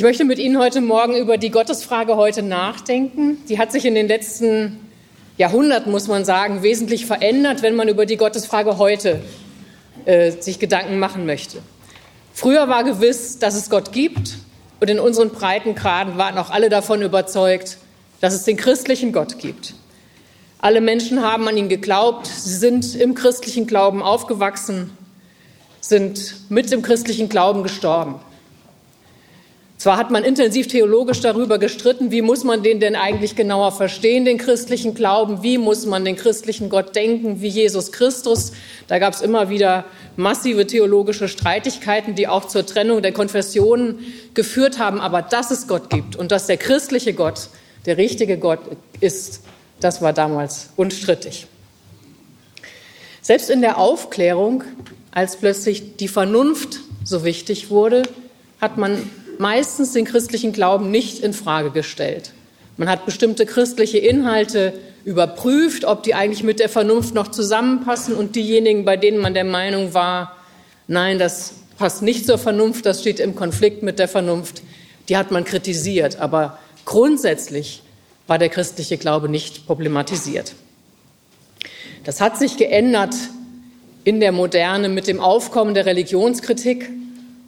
Ich möchte mit Ihnen heute Morgen über die Gottesfrage heute nachdenken. Die hat sich in den letzten Jahrhunderten, muss man sagen, wesentlich verändert, wenn man über die Gottesfrage heute äh, sich Gedanken machen möchte. Früher war gewiss, dass es Gott gibt und in unseren Breitengraden waren auch alle davon überzeugt, dass es den christlichen Gott gibt. Alle Menschen haben an ihn geglaubt, sie sind im christlichen Glauben aufgewachsen, sind mit dem christlichen Glauben gestorben. Zwar hat man intensiv theologisch darüber gestritten, wie muss man den denn eigentlich genauer verstehen, den christlichen Glauben, wie muss man den christlichen Gott denken, wie Jesus Christus. Da gab es immer wieder massive theologische Streitigkeiten, die auch zur Trennung der Konfessionen geführt haben. Aber dass es Gott gibt und dass der christliche Gott der richtige Gott ist, das war damals unstrittig. Selbst in der Aufklärung, als plötzlich die Vernunft so wichtig wurde, hat man meistens den christlichen Glauben nicht in Frage gestellt. Man hat bestimmte christliche Inhalte überprüft, ob die eigentlich mit der Vernunft noch zusammenpassen und diejenigen, bei denen man der Meinung war, nein, das passt nicht zur Vernunft, das steht im Konflikt mit der Vernunft, die hat man kritisiert. Aber grundsätzlich war der christliche Glaube nicht problematisiert. Das hat sich geändert in der Moderne mit dem Aufkommen der Religionskritik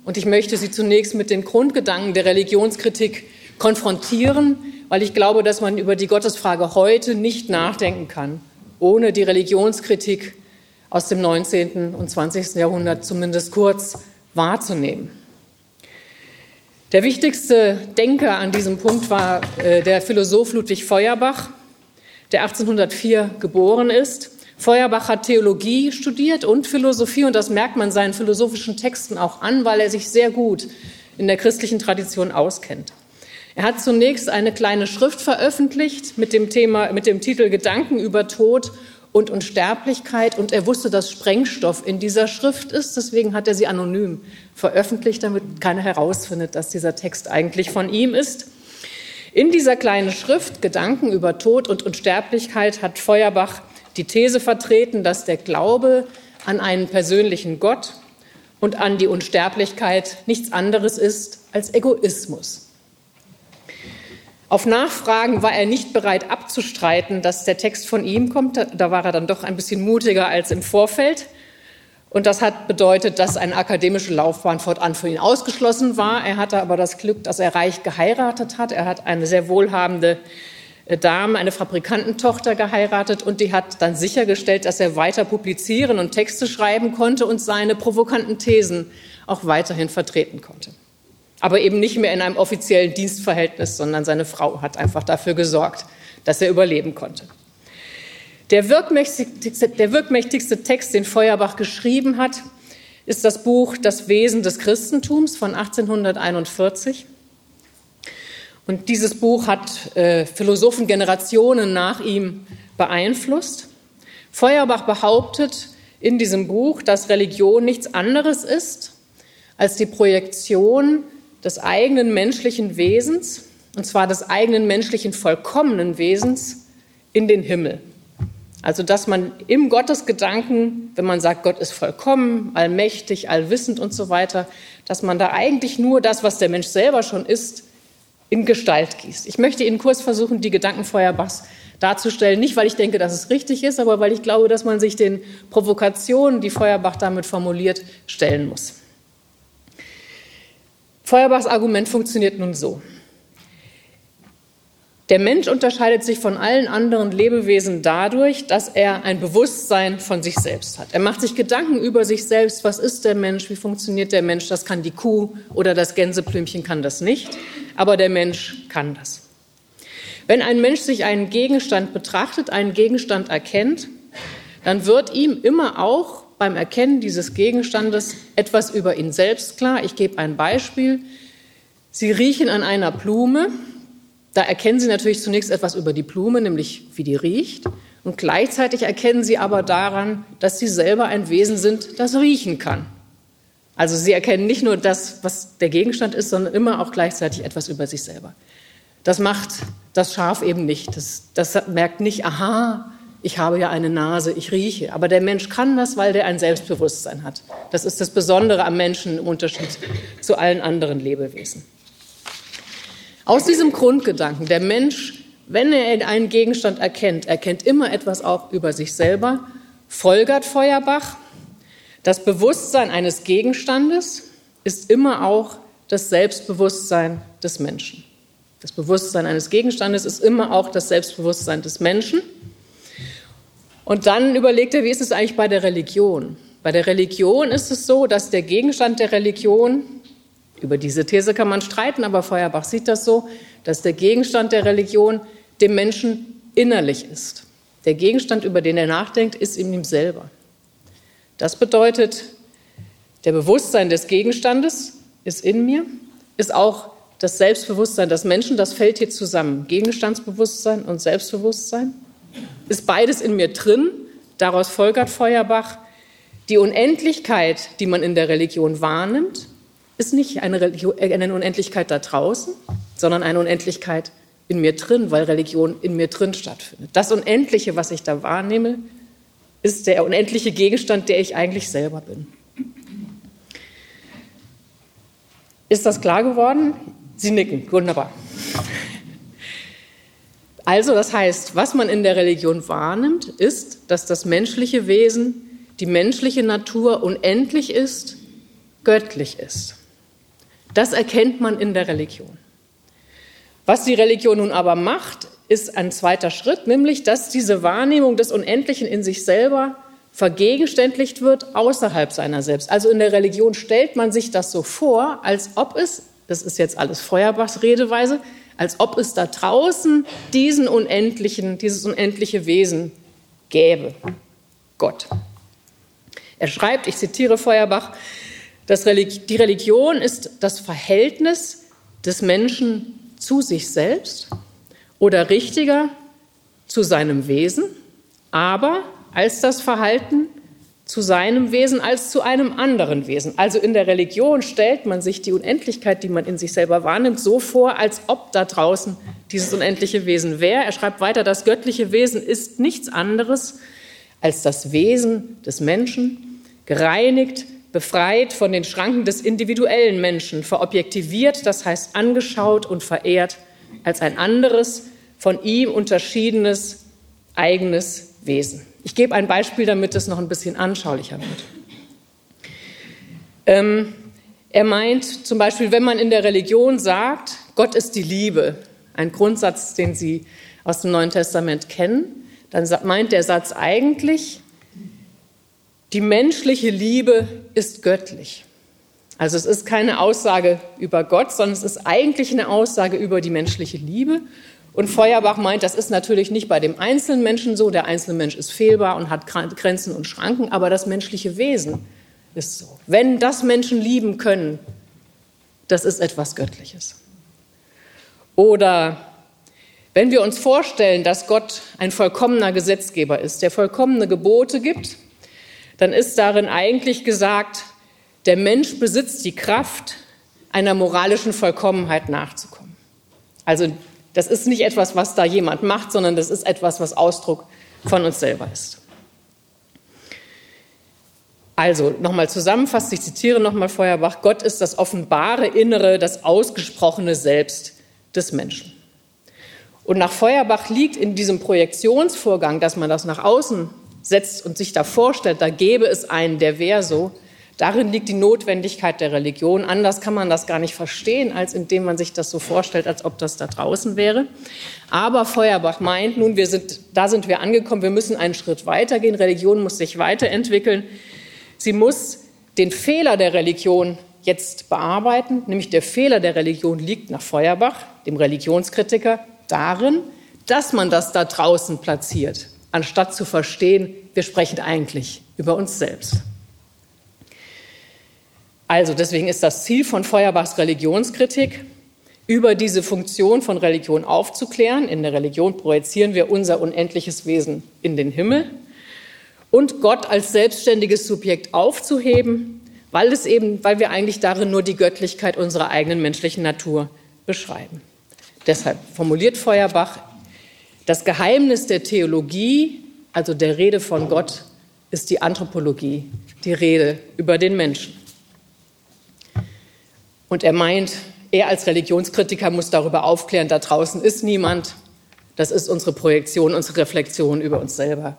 und ich möchte Sie zunächst mit den Grundgedanken der Religionskritik konfrontieren, weil ich glaube, dass man über die Gottesfrage heute nicht nachdenken kann, ohne die Religionskritik aus dem 19. und 20. Jahrhundert zumindest kurz wahrzunehmen. Der wichtigste Denker an diesem Punkt war äh, der Philosoph Ludwig Feuerbach, der 1804 geboren ist Feuerbach hat Theologie studiert und Philosophie und das merkt man seinen philosophischen Texten auch an, weil er sich sehr gut in der christlichen Tradition auskennt. Er hat zunächst eine kleine Schrift veröffentlicht mit dem Thema, mit dem Titel Gedanken über Tod und Unsterblichkeit und er wusste, dass Sprengstoff in dieser Schrift ist. Deswegen hat er sie anonym veröffentlicht, damit keiner herausfindet, dass dieser Text eigentlich von ihm ist. In dieser kleinen Schrift Gedanken über Tod und Unsterblichkeit hat Feuerbach die These vertreten, dass der Glaube an einen persönlichen Gott und an die Unsterblichkeit nichts anderes ist als Egoismus. Auf Nachfragen war er nicht bereit abzustreiten, dass der Text von ihm kommt. Da war er dann doch ein bisschen mutiger als im Vorfeld. Und das hat bedeutet, dass eine akademische Laufbahn fortan für ihn ausgeschlossen war. Er hatte aber das Glück, dass er reich geheiratet hat. Er hat eine sehr wohlhabende äh, Dame, eine Fabrikantentochter geheiratet und die hat dann sichergestellt, dass er weiter publizieren und Texte schreiben konnte und seine provokanten Thesen auch weiterhin vertreten konnte. Aber eben nicht mehr in einem offiziellen Dienstverhältnis, sondern seine Frau hat einfach dafür gesorgt, dass er überleben konnte. Der wirkmächtigste, der wirkmächtigste Text, den Feuerbach geschrieben hat, ist das Buch Das Wesen des Christentums von 1841. Und dieses Buch hat äh, Philosophen Generationen nach ihm beeinflusst. Feuerbach behauptet in diesem Buch, dass Religion nichts anderes ist als die Projektion des eigenen menschlichen Wesens, und zwar des eigenen menschlichen vollkommenen Wesens, in den Himmel. Also dass man im Gottesgedanken, wenn man sagt, Gott ist vollkommen, allmächtig, allwissend und so weiter, dass man da eigentlich nur das, was der Mensch selber schon ist, in Gestalt gießt. Ich möchte Ihnen kurz versuchen, die Gedanken Feuerbachs darzustellen. Nicht, weil ich denke, dass es richtig ist, aber weil ich glaube, dass man sich den Provokationen, die Feuerbach damit formuliert, stellen muss. Feuerbachs Argument funktioniert nun so. Der Mensch unterscheidet sich von allen anderen Lebewesen dadurch, dass er ein Bewusstsein von sich selbst hat. Er macht sich Gedanken über sich selbst. Was ist der Mensch? Wie funktioniert der Mensch? Das kann die Kuh oder das Gänseblümchen kann das nicht. Aber der Mensch kann das. Wenn ein Mensch sich einen Gegenstand betrachtet, einen Gegenstand erkennt, dann wird ihm immer auch beim Erkennen dieses Gegenstandes etwas über ihn selbst klar. Ich gebe ein Beispiel. Sie riechen an einer Blume da erkennen Sie natürlich zunächst etwas über die Blume, nämlich wie die riecht. Und gleichzeitig erkennen Sie aber daran, dass Sie selber ein Wesen sind, das riechen kann. Also Sie erkennen nicht nur das, was der Gegenstand ist, sondern immer auch gleichzeitig etwas über sich selber. Das macht das Schaf eben nicht. Das, das merkt nicht, aha, ich habe ja eine Nase, ich rieche. Aber der Mensch kann das, weil der ein Selbstbewusstsein hat. Das ist das Besondere am Menschen im Unterschied zu allen anderen Lebewesen. Aus diesem Grundgedanken, der Mensch, wenn er einen Gegenstand erkennt, erkennt immer etwas auch über sich selber, folgert Feuerbach, das Bewusstsein eines Gegenstandes ist immer auch das Selbstbewusstsein des Menschen. Das Bewusstsein eines Gegenstandes ist immer auch das Selbstbewusstsein des Menschen. Und dann überlegt er, wie ist es eigentlich bei der Religion? Bei der Religion ist es so, dass der Gegenstand der Religion, über diese These kann man streiten, aber Feuerbach sieht das so, dass der Gegenstand der Religion dem Menschen innerlich ist. Der Gegenstand, über den er nachdenkt, ist in ihm selber. Das bedeutet, der Bewusstsein des Gegenstandes ist in mir, ist auch das Selbstbewusstsein des Menschen, das fällt hier zusammen. Gegenstandsbewusstsein und Selbstbewusstsein ist beides in mir drin. Daraus folgert Feuerbach, die Unendlichkeit, die man in der Religion wahrnimmt, ist nicht eine, Religion, äh, eine Unendlichkeit da draußen, sondern eine Unendlichkeit in mir drin, weil Religion in mir drin stattfindet. Das Unendliche, was ich da wahrnehme, ist der unendliche Gegenstand, der ich eigentlich selber bin. Ist das klar geworden? Sie nicken, wunderbar. Also das heißt, was man in der Religion wahrnimmt, ist, dass das menschliche Wesen die menschliche Natur unendlich ist, göttlich ist. Das erkennt man in der Religion. Was die Religion nun aber macht, ist ein zweiter Schritt, nämlich dass diese Wahrnehmung des Unendlichen in sich selber vergegenständlicht wird außerhalb seiner selbst. Also in der Religion stellt man sich das so vor, als ob es, das ist jetzt alles Feuerbachs Redeweise, als ob es da draußen diesen unendlichen, dieses unendliche Wesen gäbe. Gott. Er schreibt, ich zitiere Feuerbach, dass die Religion ist das Verhältnis des Menschen zu sich selbst oder richtiger zu seinem Wesen, aber als das Verhalten zu seinem Wesen als zu einem anderen Wesen. Also in der Religion stellt man sich die Unendlichkeit, die man in sich selber wahrnimmt, so vor, als ob da draußen dieses unendliche Wesen wäre. Er schreibt weiter, das göttliche Wesen ist nichts anderes als das Wesen des Menschen, gereinigt, befreit von den Schranken des individuellen Menschen, verobjektiviert, das heißt angeschaut und verehrt als ein anderes, von ihm unterschiedenes, eigenes Wesen. Ich gebe ein Beispiel, damit es noch ein bisschen anschaulicher wird. Ähm, er meint zum Beispiel, wenn man in der Religion sagt, Gott ist die Liebe, ein Grundsatz, den Sie aus dem Neuen Testament kennen, dann meint der Satz eigentlich, die menschliche Liebe ist göttlich. Also es ist keine Aussage über Gott, sondern es ist eigentlich eine Aussage über die menschliche Liebe. Und Feuerbach meint, das ist natürlich nicht bei dem einzelnen Menschen so. Der einzelne Mensch ist fehlbar und hat Grenzen und Schranken, aber das menschliche Wesen ist so. Wenn das Menschen lieben können, das ist etwas Göttliches. Oder wenn wir uns vorstellen, dass Gott ein vollkommener Gesetzgeber ist, der vollkommene Gebote gibt, dann ist darin eigentlich gesagt, der Mensch besitzt die Kraft, einer moralischen Vollkommenheit nachzukommen. Also das ist nicht etwas, was da jemand macht, sondern das ist etwas, was Ausdruck von uns selber ist. Also nochmal zusammenfasst, ich zitiere nochmal Feuerbach, Gott ist das offenbare Innere, das ausgesprochene Selbst des Menschen. Und nach Feuerbach liegt in diesem Projektionsvorgang, dass man das nach außen setzt und sich da vorstellt, da gäbe es einen, der wäre so, darin liegt die Notwendigkeit der Religion. Anders kann man das gar nicht verstehen, als indem man sich das so vorstellt, als ob das da draußen wäre. Aber Feuerbach meint nun, wir sind, da sind wir angekommen, wir müssen einen Schritt weitergehen. Religion muss sich weiterentwickeln. Sie muss den Fehler der Religion jetzt bearbeiten, nämlich der Fehler der Religion liegt nach Feuerbach, dem Religionskritiker, darin, dass man das da draußen platziert anstatt zu verstehen, wir sprechen eigentlich über uns selbst. Also deswegen ist das Ziel von Feuerbachs Religionskritik, über diese Funktion von Religion aufzuklären. In der Religion projizieren wir unser unendliches Wesen in den Himmel und Gott als selbstständiges Subjekt aufzuheben, weil es eben, weil wir eigentlich darin nur die Göttlichkeit unserer eigenen menschlichen Natur beschreiben. Deshalb formuliert Feuerbach das Geheimnis der Theologie, also der Rede von Gott, ist die Anthropologie, die Rede über den Menschen. Und er meint, er als Religionskritiker muss darüber aufklären, da draußen ist niemand. Das ist unsere Projektion, unsere Reflexion über uns selber.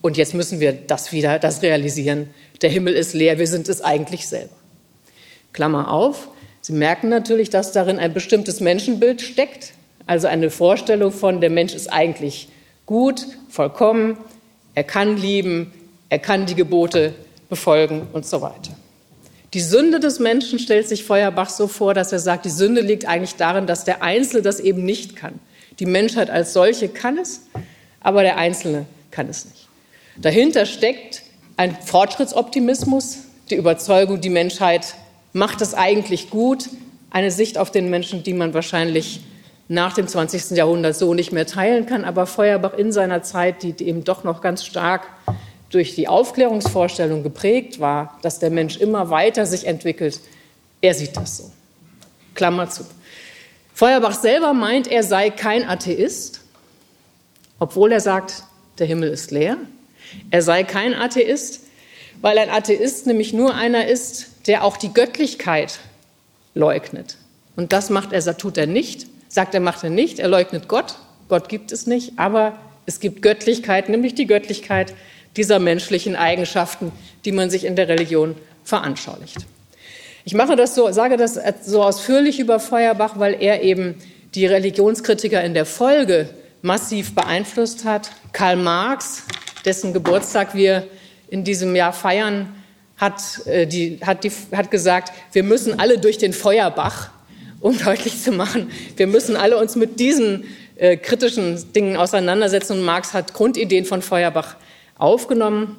Und jetzt müssen wir das wieder, das realisieren. Der Himmel ist leer, wir sind es eigentlich selber. Klammer auf. Sie merken natürlich, dass darin ein bestimmtes Menschenbild steckt, also eine Vorstellung von, der Mensch ist eigentlich gut, vollkommen, er kann lieben, er kann die Gebote befolgen und so weiter. Die Sünde des Menschen stellt sich Feuerbach so vor, dass er sagt, die Sünde liegt eigentlich darin, dass der Einzelne das eben nicht kann. Die Menschheit als solche kann es, aber der Einzelne kann es nicht. Dahinter steckt ein Fortschrittsoptimismus, die Überzeugung, die Menschheit macht es eigentlich gut, eine Sicht auf den Menschen, die man wahrscheinlich nach dem 20. Jahrhundert so nicht mehr teilen kann, aber Feuerbach in seiner Zeit, die eben doch noch ganz stark durch die Aufklärungsvorstellung geprägt war, dass der Mensch immer weiter sich entwickelt, er sieht das so. Klammer zu. Feuerbach selber meint, er sei kein Atheist, obwohl er sagt, der Himmel ist leer. Er sei kein Atheist, weil ein Atheist nämlich nur einer ist, der auch die Göttlichkeit leugnet. Und das macht er, tut er nicht, sagt er, macht er nicht. Er leugnet Gott. Gott gibt es nicht, aber es gibt Göttlichkeit, nämlich die Göttlichkeit dieser menschlichen Eigenschaften, die man sich in der Religion veranschaulicht. Ich mache das so, sage das so ausführlich über Feuerbach, weil er eben die Religionskritiker in der Folge massiv beeinflusst hat. Karl Marx, dessen Geburtstag wir in diesem Jahr feiern, hat, äh, die, hat, die, hat gesagt, wir müssen alle durch den Feuerbach, um deutlich zu machen, wir müssen alle uns mit diesen äh, kritischen Dingen auseinandersetzen. Und Marx hat Grundideen von Feuerbach aufgenommen.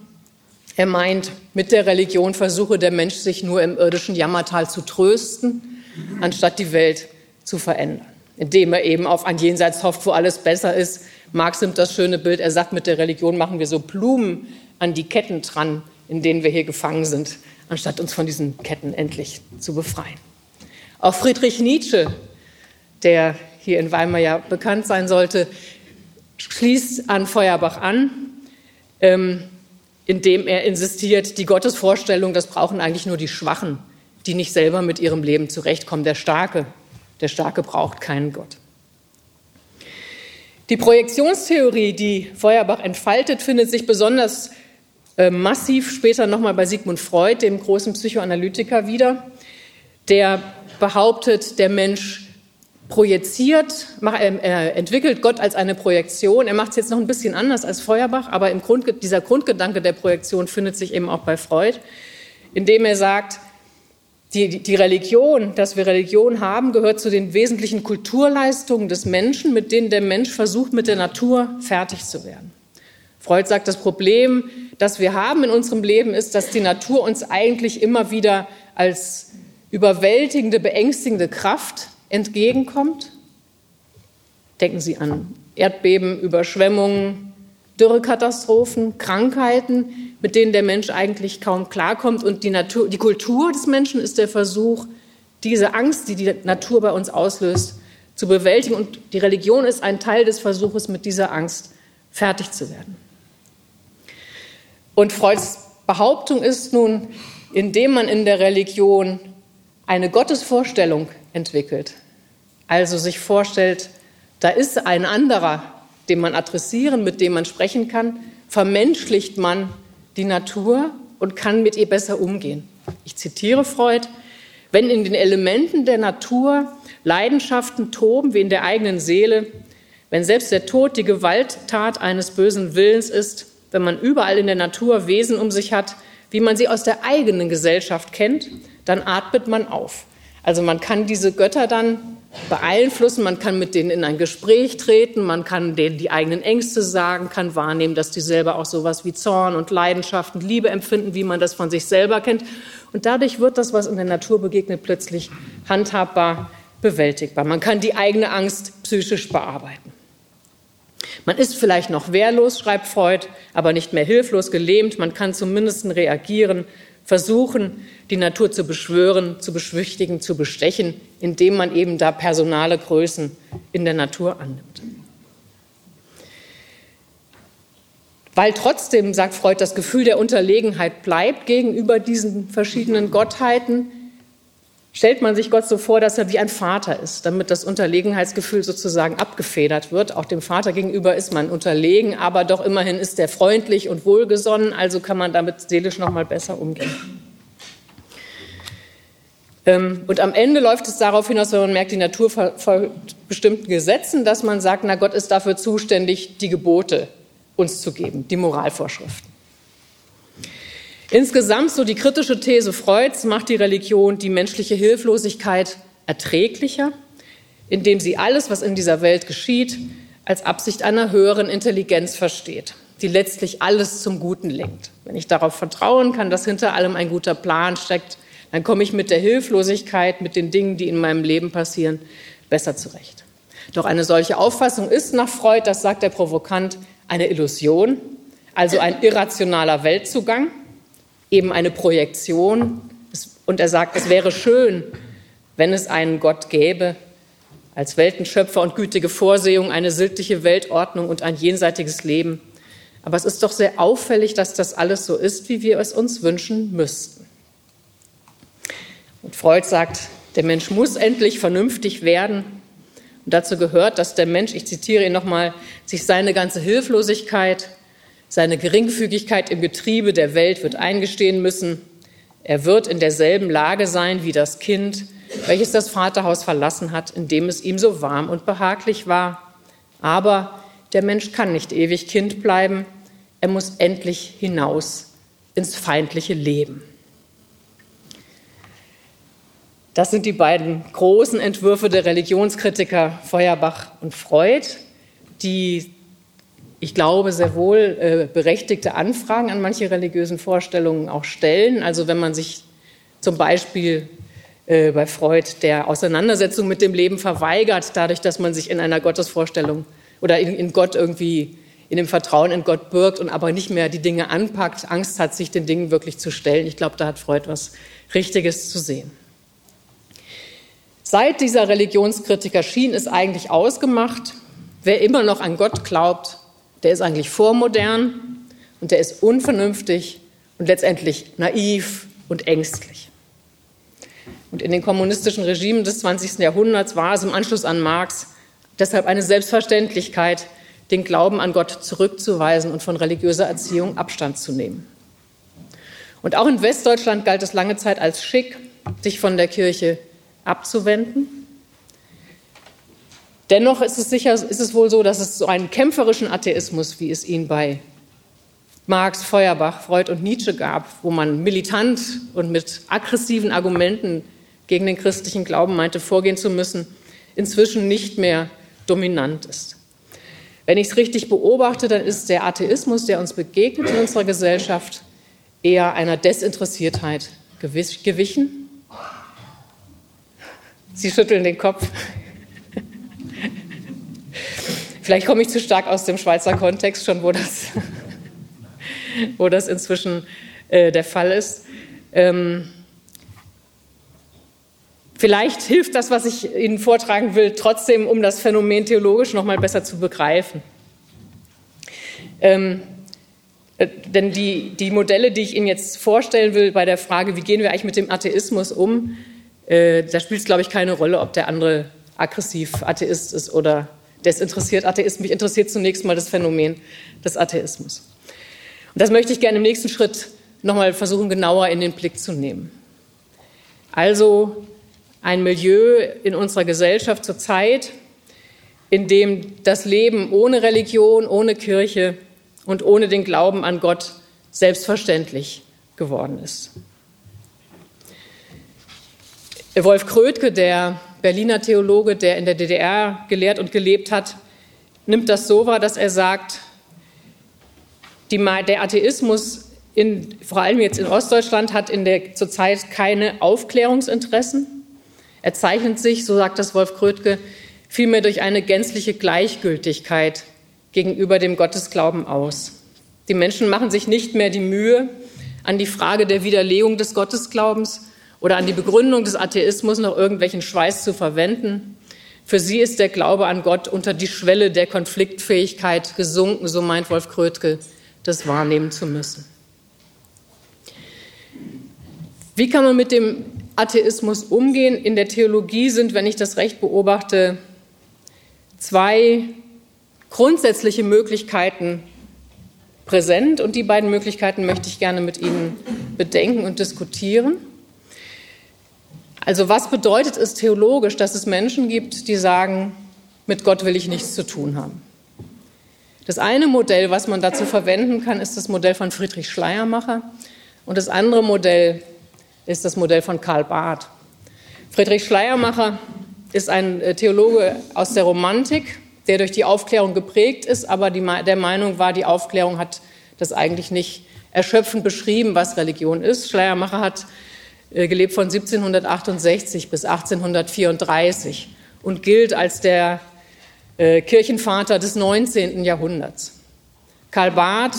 Er meint, mit der Religion versuche der Mensch sich nur im irdischen Jammertal zu trösten, anstatt die Welt zu verändern, indem er eben auf ein Jenseits hofft, wo alles besser ist. Marx nimmt das schöne Bild, er sagt, mit der Religion machen wir so Blumen an die Ketten dran, in denen wir hier gefangen sind, anstatt uns von diesen Ketten endlich zu befreien. Auch Friedrich Nietzsche, der hier in Weimar ja bekannt sein sollte, schließt an Feuerbach an ähm, indem er insistiert, die Gottesvorstellung, das brauchen eigentlich nur die Schwachen, die nicht selber mit ihrem Leben zurechtkommen. Der Starke, der Starke braucht keinen Gott. Die Projektionstheorie, die Feuerbach entfaltet, findet sich besonders äh, massiv später nochmal bei Sigmund Freud, dem großen Psychoanalytiker, wieder. Der behauptet, der Mensch projiziert, ähm, er entwickelt Gott als eine Projektion. Er macht es jetzt noch ein bisschen anders als Feuerbach, aber im Grund, dieser Grundgedanke der Projektion findet sich eben auch bei Freud, indem er sagt, die, die Religion, dass wir Religion haben, gehört zu den wesentlichen Kulturleistungen des Menschen, mit denen der Mensch versucht, mit der Natur fertig zu werden. Freud sagt, das Problem, das wir haben in unserem Leben, ist, dass die Natur uns eigentlich immer wieder als überwältigende, beängstigende Kraft entgegenkommt. Denken Sie an Erdbeben, Überschwemmungen, Dürrekatastrophen, Krankheiten, mit denen der Mensch eigentlich kaum klarkommt. Und die, Natur, die Kultur des Menschen ist der Versuch, diese Angst, die die Natur bei uns auslöst, zu bewältigen. Und die Religion ist ein Teil des Versuches, mit dieser Angst fertig zu werden. Und Freuds Behauptung ist nun, indem man in der Religion eine Gottesvorstellung entwickelt. Also sich vorstellt, da ist ein anderer, den man adressieren, mit dem man sprechen kann, vermenschlicht man die Natur und kann mit ihr besser umgehen. Ich zitiere Freud, wenn in den Elementen der Natur Leidenschaften toben wie in der eigenen Seele, wenn selbst der Tod die Gewalttat eines bösen Willens ist, wenn man überall in der Natur Wesen um sich hat, wie man sie aus der eigenen Gesellschaft kennt, dann atmet man auf. Also man kann diese Götter dann beeinflussen, man kann mit denen in ein Gespräch treten, man kann denen die eigenen Ängste sagen, kann wahrnehmen, dass die selber auch sowas wie Zorn und Leidenschaft und Liebe empfinden, wie man das von sich selber kennt. Und dadurch wird das, was in der Natur begegnet, plötzlich handhabbar, bewältigbar. Man kann die eigene Angst psychisch bearbeiten. Man ist vielleicht noch wehrlos, schreibt Freud, aber nicht mehr hilflos, gelähmt. Man kann zumindest reagieren, versuchen, die Natur zu beschwören, zu beschwichtigen, zu bestechen, indem man eben da personale Größen in der Natur annimmt. Weil trotzdem, sagt Freud, das Gefühl der Unterlegenheit bleibt gegenüber diesen verschiedenen Gottheiten, stellt man sich Gott so vor, dass er wie ein Vater ist, damit das Unterlegenheitsgefühl sozusagen abgefedert wird. Auch dem Vater gegenüber ist man unterlegen, aber doch immerhin ist er freundlich und wohlgesonnen, also kann man damit seelisch noch mal besser umgehen. Ähm, und am Ende läuft es darauf hinaus, wenn man merkt, die Natur folgt bestimmten Gesetzen, dass man sagt, na Gott ist dafür zuständig, die Gebote uns zu geben, die Moralvorschriften. Insgesamt, so die kritische These Freuds, macht die Religion die menschliche Hilflosigkeit erträglicher, indem sie alles, was in dieser Welt geschieht, als Absicht einer höheren Intelligenz versteht, die letztlich alles zum Guten lenkt. Wenn ich darauf vertrauen kann, dass hinter allem ein guter Plan steckt, dann komme ich mit der Hilflosigkeit, mit den Dingen, die in meinem Leben passieren, besser zurecht. Doch eine solche Auffassung ist nach Freud, das sagt der Provokant, eine Illusion, also ein irrationaler Weltzugang, eben eine Projektion. Und er sagt, es wäre schön, wenn es einen Gott gäbe, als Weltenschöpfer und gütige Vorsehung, eine sittliche Weltordnung und ein jenseitiges Leben. Aber es ist doch sehr auffällig, dass das alles so ist, wie wir es uns wünschen müssten. Und Freud sagt, der Mensch muss endlich vernünftig werden. Und dazu gehört, dass der Mensch, ich zitiere ihn nochmal, sich seine ganze Hilflosigkeit, seine Geringfügigkeit im Getriebe der Welt wird eingestehen müssen. Er wird in derselben Lage sein wie das Kind, welches das Vaterhaus verlassen hat, in dem es ihm so warm und behaglich war. Aber der Mensch kann nicht ewig Kind bleiben. Er muss endlich hinaus ins feindliche Leben. Das sind die beiden großen Entwürfe der Religionskritiker Feuerbach und Freud, die ich glaube, sehr wohl äh, berechtigte Anfragen an manche religiösen Vorstellungen auch stellen. Also wenn man sich zum Beispiel äh, bei Freud der Auseinandersetzung mit dem Leben verweigert, dadurch, dass man sich in einer Gottesvorstellung oder in, in Gott irgendwie in dem Vertrauen in Gott birgt und aber nicht mehr die Dinge anpackt, Angst hat, sich den Dingen wirklich zu stellen. Ich glaube, da hat Freud was Richtiges zu sehen. Seit dieser Religionskritiker schien ist eigentlich ausgemacht, wer immer noch an Gott glaubt, der ist eigentlich vormodern und der ist unvernünftig und letztendlich naiv und ängstlich. Und in den kommunistischen Regimen des 20. Jahrhunderts war es im Anschluss an Marx deshalb eine Selbstverständlichkeit, den Glauben an Gott zurückzuweisen und von religiöser Erziehung Abstand zu nehmen. Und auch in Westdeutschland galt es lange Zeit als schick, sich von der Kirche abzuwenden. Dennoch ist es sicher, ist es wohl so, dass es so einen kämpferischen Atheismus, wie es ihn bei Marx, Feuerbach, Freud und Nietzsche gab, wo man militant und mit aggressiven Argumenten gegen den christlichen Glauben meinte, vorgehen zu müssen, inzwischen nicht mehr dominant ist. Wenn ich es richtig beobachte, dann ist der Atheismus, der uns begegnet in unserer Gesellschaft, eher einer Desinteressiertheit gewichen. Sie schütteln den Kopf. Vielleicht komme ich zu stark aus dem Schweizer Kontext schon, wo das, wo das inzwischen äh, der Fall ist. Ähm, vielleicht hilft das, was ich Ihnen vortragen will, trotzdem, um das Phänomen theologisch noch mal besser zu begreifen. Ähm, äh, denn die, die Modelle, die ich Ihnen jetzt vorstellen will bei der Frage, wie gehen wir eigentlich mit dem Atheismus um, äh, da spielt es, glaube ich, keine Rolle, ob der andere aggressiv Atheist ist oder desinteressiert Atheist. Mich interessiert zunächst mal das Phänomen des Atheismus. Und das möchte ich gerne im nächsten Schritt nochmal versuchen, genauer in den Blick zu nehmen. Also ein Milieu in unserer Gesellschaft zurzeit, in dem das Leben ohne Religion, ohne Kirche und ohne den Glauben an Gott selbstverständlich geworden ist. Wolf Krötke, der Berliner Theologe, der in der DDR gelehrt und gelebt hat, nimmt das so wahr, dass er sagt, die, der Atheismus, in, vor allem jetzt in Ostdeutschland, hat in der zurzeit keine Aufklärungsinteressen. Er zeichnet sich, so sagt das Wolf Krötke, vielmehr durch eine gänzliche Gleichgültigkeit gegenüber dem Gottesglauben aus. Die Menschen machen sich nicht mehr die Mühe, an die Frage der Widerlegung des Gottesglaubens oder an die Begründung des Atheismus noch irgendwelchen Schweiß zu verwenden. Für sie ist der Glaube an Gott unter die Schwelle der Konfliktfähigkeit gesunken, so meint Wolf Krötke, das wahrnehmen zu müssen. Wie kann man mit dem Atheismus umgehen. In der Theologie sind, wenn ich das recht beobachte, zwei grundsätzliche Möglichkeiten präsent und die beiden Möglichkeiten möchte ich gerne mit Ihnen bedenken und diskutieren. Also was bedeutet es theologisch, dass es Menschen gibt, die sagen, mit Gott will ich nichts zu tun haben? Das eine Modell, was man dazu verwenden kann, ist das Modell von Friedrich Schleiermacher und das andere Modell ist das Modell von Karl Barth. Friedrich Schleiermacher ist ein äh, Theologe aus der Romantik, der durch die Aufklärung geprägt ist, aber die, der Meinung war, die Aufklärung hat das eigentlich nicht erschöpfend beschrieben, was Religion ist. Schleiermacher hat gelebt von 1768 bis 1834 und gilt als der äh, Kirchenvater des 19. Jahrhunderts. Karl Barth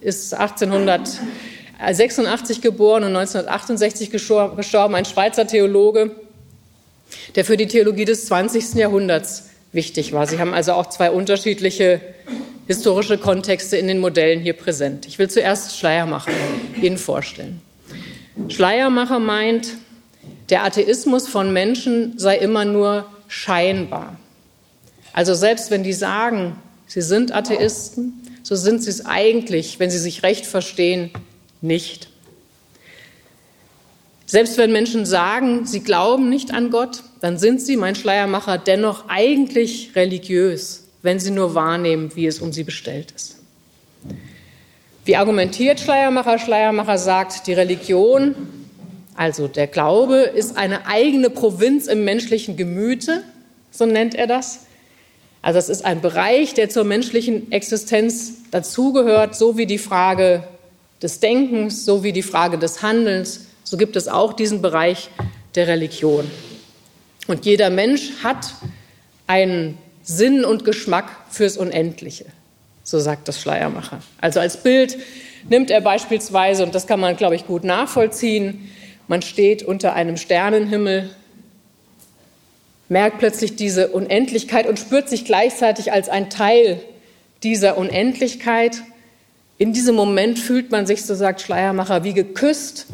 ist 1886 geboren und 1968 gestorben, ein Schweizer Theologe, der für die Theologie des 20. Jahrhunderts wichtig war. Sie haben also auch zwei unterschiedliche historische Kontexte in den Modellen hier präsent. Ich will zuerst Schleiermacher Ihnen vorstellen. Schleiermacher meint, der Atheismus von Menschen sei immer nur scheinbar. Also selbst wenn die sagen, sie sind Atheisten, so sind sie es eigentlich, wenn sie sich recht verstehen, nicht. Selbst wenn Menschen sagen, sie glauben nicht an Gott, dann sind sie, mein Schleiermacher, dennoch eigentlich religiös, wenn sie nur wahrnehmen, wie es um sie bestellt ist. Wie argumentiert Schleiermacher? Schleiermacher sagt, die Religion, also der Glaube, ist eine eigene Provinz im menschlichen Gemüte, so nennt er das. Also es ist ein Bereich, der zur menschlichen Existenz dazugehört, so wie die Frage des Denkens, so wie die Frage des Handelns. So gibt es auch diesen Bereich der Religion. Und jeder Mensch hat einen Sinn und Geschmack fürs Unendliche, so sagt das Schleiermacher. Also als Bild nimmt er beispielsweise, und das kann man, glaube ich, gut nachvollziehen, man steht unter einem Sternenhimmel, merkt plötzlich diese Unendlichkeit und spürt sich gleichzeitig als ein Teil dieser Unendlichkeit. In diesem Moment fühlt man sich, so sagt Schleiermacher, wie geküsst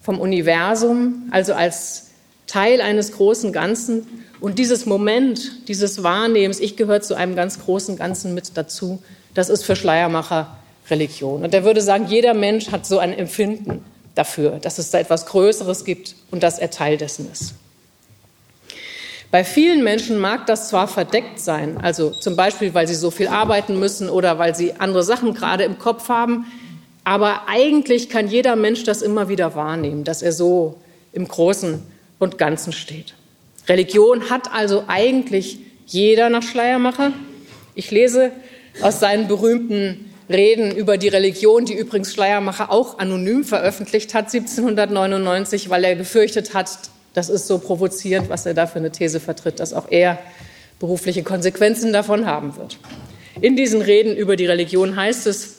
vom Universum, also als Teil eines großen Ganzen. Und dieses Moment, dieses Wahrnehmens, ich gehöre zu einem ganz großen Ganzen mit dazu, das ist für Schleiermacher Religion. Und er würde sagen, jeder Mensch hat so ein Empfinden dafür, dass es da etwas Größeres gibt und dass er Teil dessen ist. Bei vielen Menschen mag das zwar verdeckt sein, also zum Beispiel, weil sie so viel arbeiten müssen oder weil sie andere Sachen gerade im Kopf haben, aber eigentlich kann jeder Mensch das immer wieder wahrnehmen, dass er so im Großen und Ganzen steht. Religion hat also eigentlich jeder nach Schleiermacher. Ich lese aus seinen berühmten Reden über die Religion, die übrigens Schleiermacher auch anonym veröffentlicht hat, 1799, weil er gefürchtet hat, das ist so provozierend, was er da für eine These vertritt, dass auch er berufliche Konsequenzen davon haben wird. In diesen Reden über die Religion heißt es,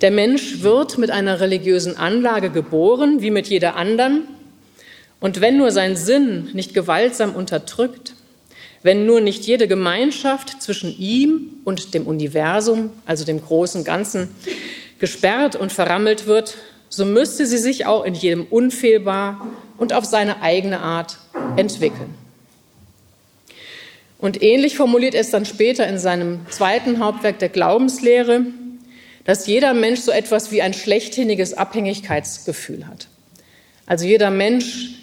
der Mensch wird mit einer religiösen Anlage geboren, wie mit jeder anderen. Und wenn nur sein Sinn nicht gewaltsam unterdrückt, wenn nur nicht jede Gemeinschaft zwischen ihm und dem Universum, also dem großen Ganzen, gesperrt und verrammelt wird, so müsste sie sich auch in jedem unfehlbar und auf seine eigene Art entwickeln. Und ähnlich formuliert er es dann später in seinem zweiten Hauptwerk der Glaubenslehre, dass jeder Mensch so etwas wie ein schlechthiniges Abhängigkeitsgefühl hat. Also jeder Mensch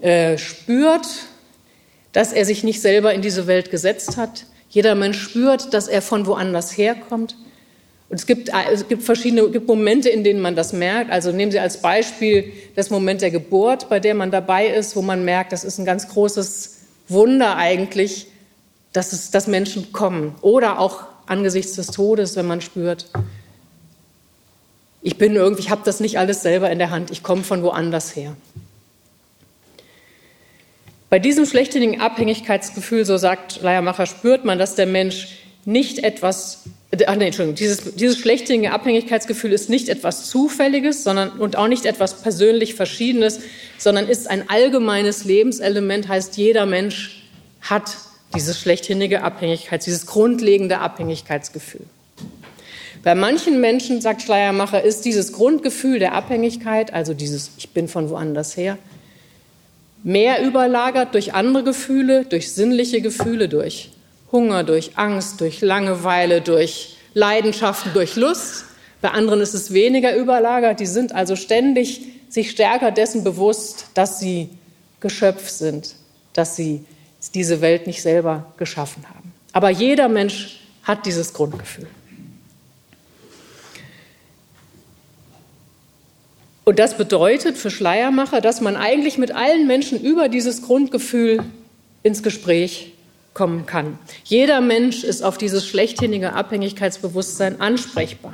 äh, spürt, dass er sich nicht selber in diese Welt gesetzt hat. Jeder Mensch spürt, dass er von woanders herkommt. Und es gibt, es gibt verschiedene gibt Momente, in denen man das merkt. Also nehmen Sie als Beispiel das Moment der Geburt, bei der man dabei ist, wo man merkt, das ist ein ganz großes Wunder eigentlich, dass, es, dass Menschen kommen. Oder auch angesichts des Todes, wenn man spürt, ich bin irgendwie, ich habe das nicht alles selber in der Hand, ich komme von woanders her. Bei diesem schlechtigen Abhängigkeitsgefühl, so sagt Leiermacher, spürt man, dass der Mensch nicht etwas ach nee, Entschuldigung, dieses, dieses schlechtige Abhängigkeitsgefühl ist nicht etwas Zufälliges sondern, und auch nicht etwas persönlich Verschiedenes, sondern ist ein allgemeines Lebenselement, heißt jeder Mensch hat dieses schlechtsinnige Abhängigkeits, dieses grundlegende Abhängigkeitsgefühl. Bei manchen Menschen, sagt Schleiermacher, ist dieses Grundgefühl der Abhängigkeit, also dieses Ich bin von woanders her, mehr überlagert durch andere Gefühle, durch sinnliche Gefühle, durch Hunger, durch Angst, durch Langeweile, durch Leidenschaften, durch Lust. Bei anderen ist es weniger überlagert. Die sind also ständig sich stärker dessen bewusst, dass sie Geschöpf sind, dass sie diese Welt nicht selber geschaffen haben. Aber jeder Mensch hat dieses Grundgefühl. Und das bedeutet für Schleiermacher, dass man eigentlich mit allen Menschen über dieses Grundgefühl ins Gespräch kommen kann. Jeder Mensch ist auf dieses schlechthändige Abhängigkeitsbewusstsein ansprechbar,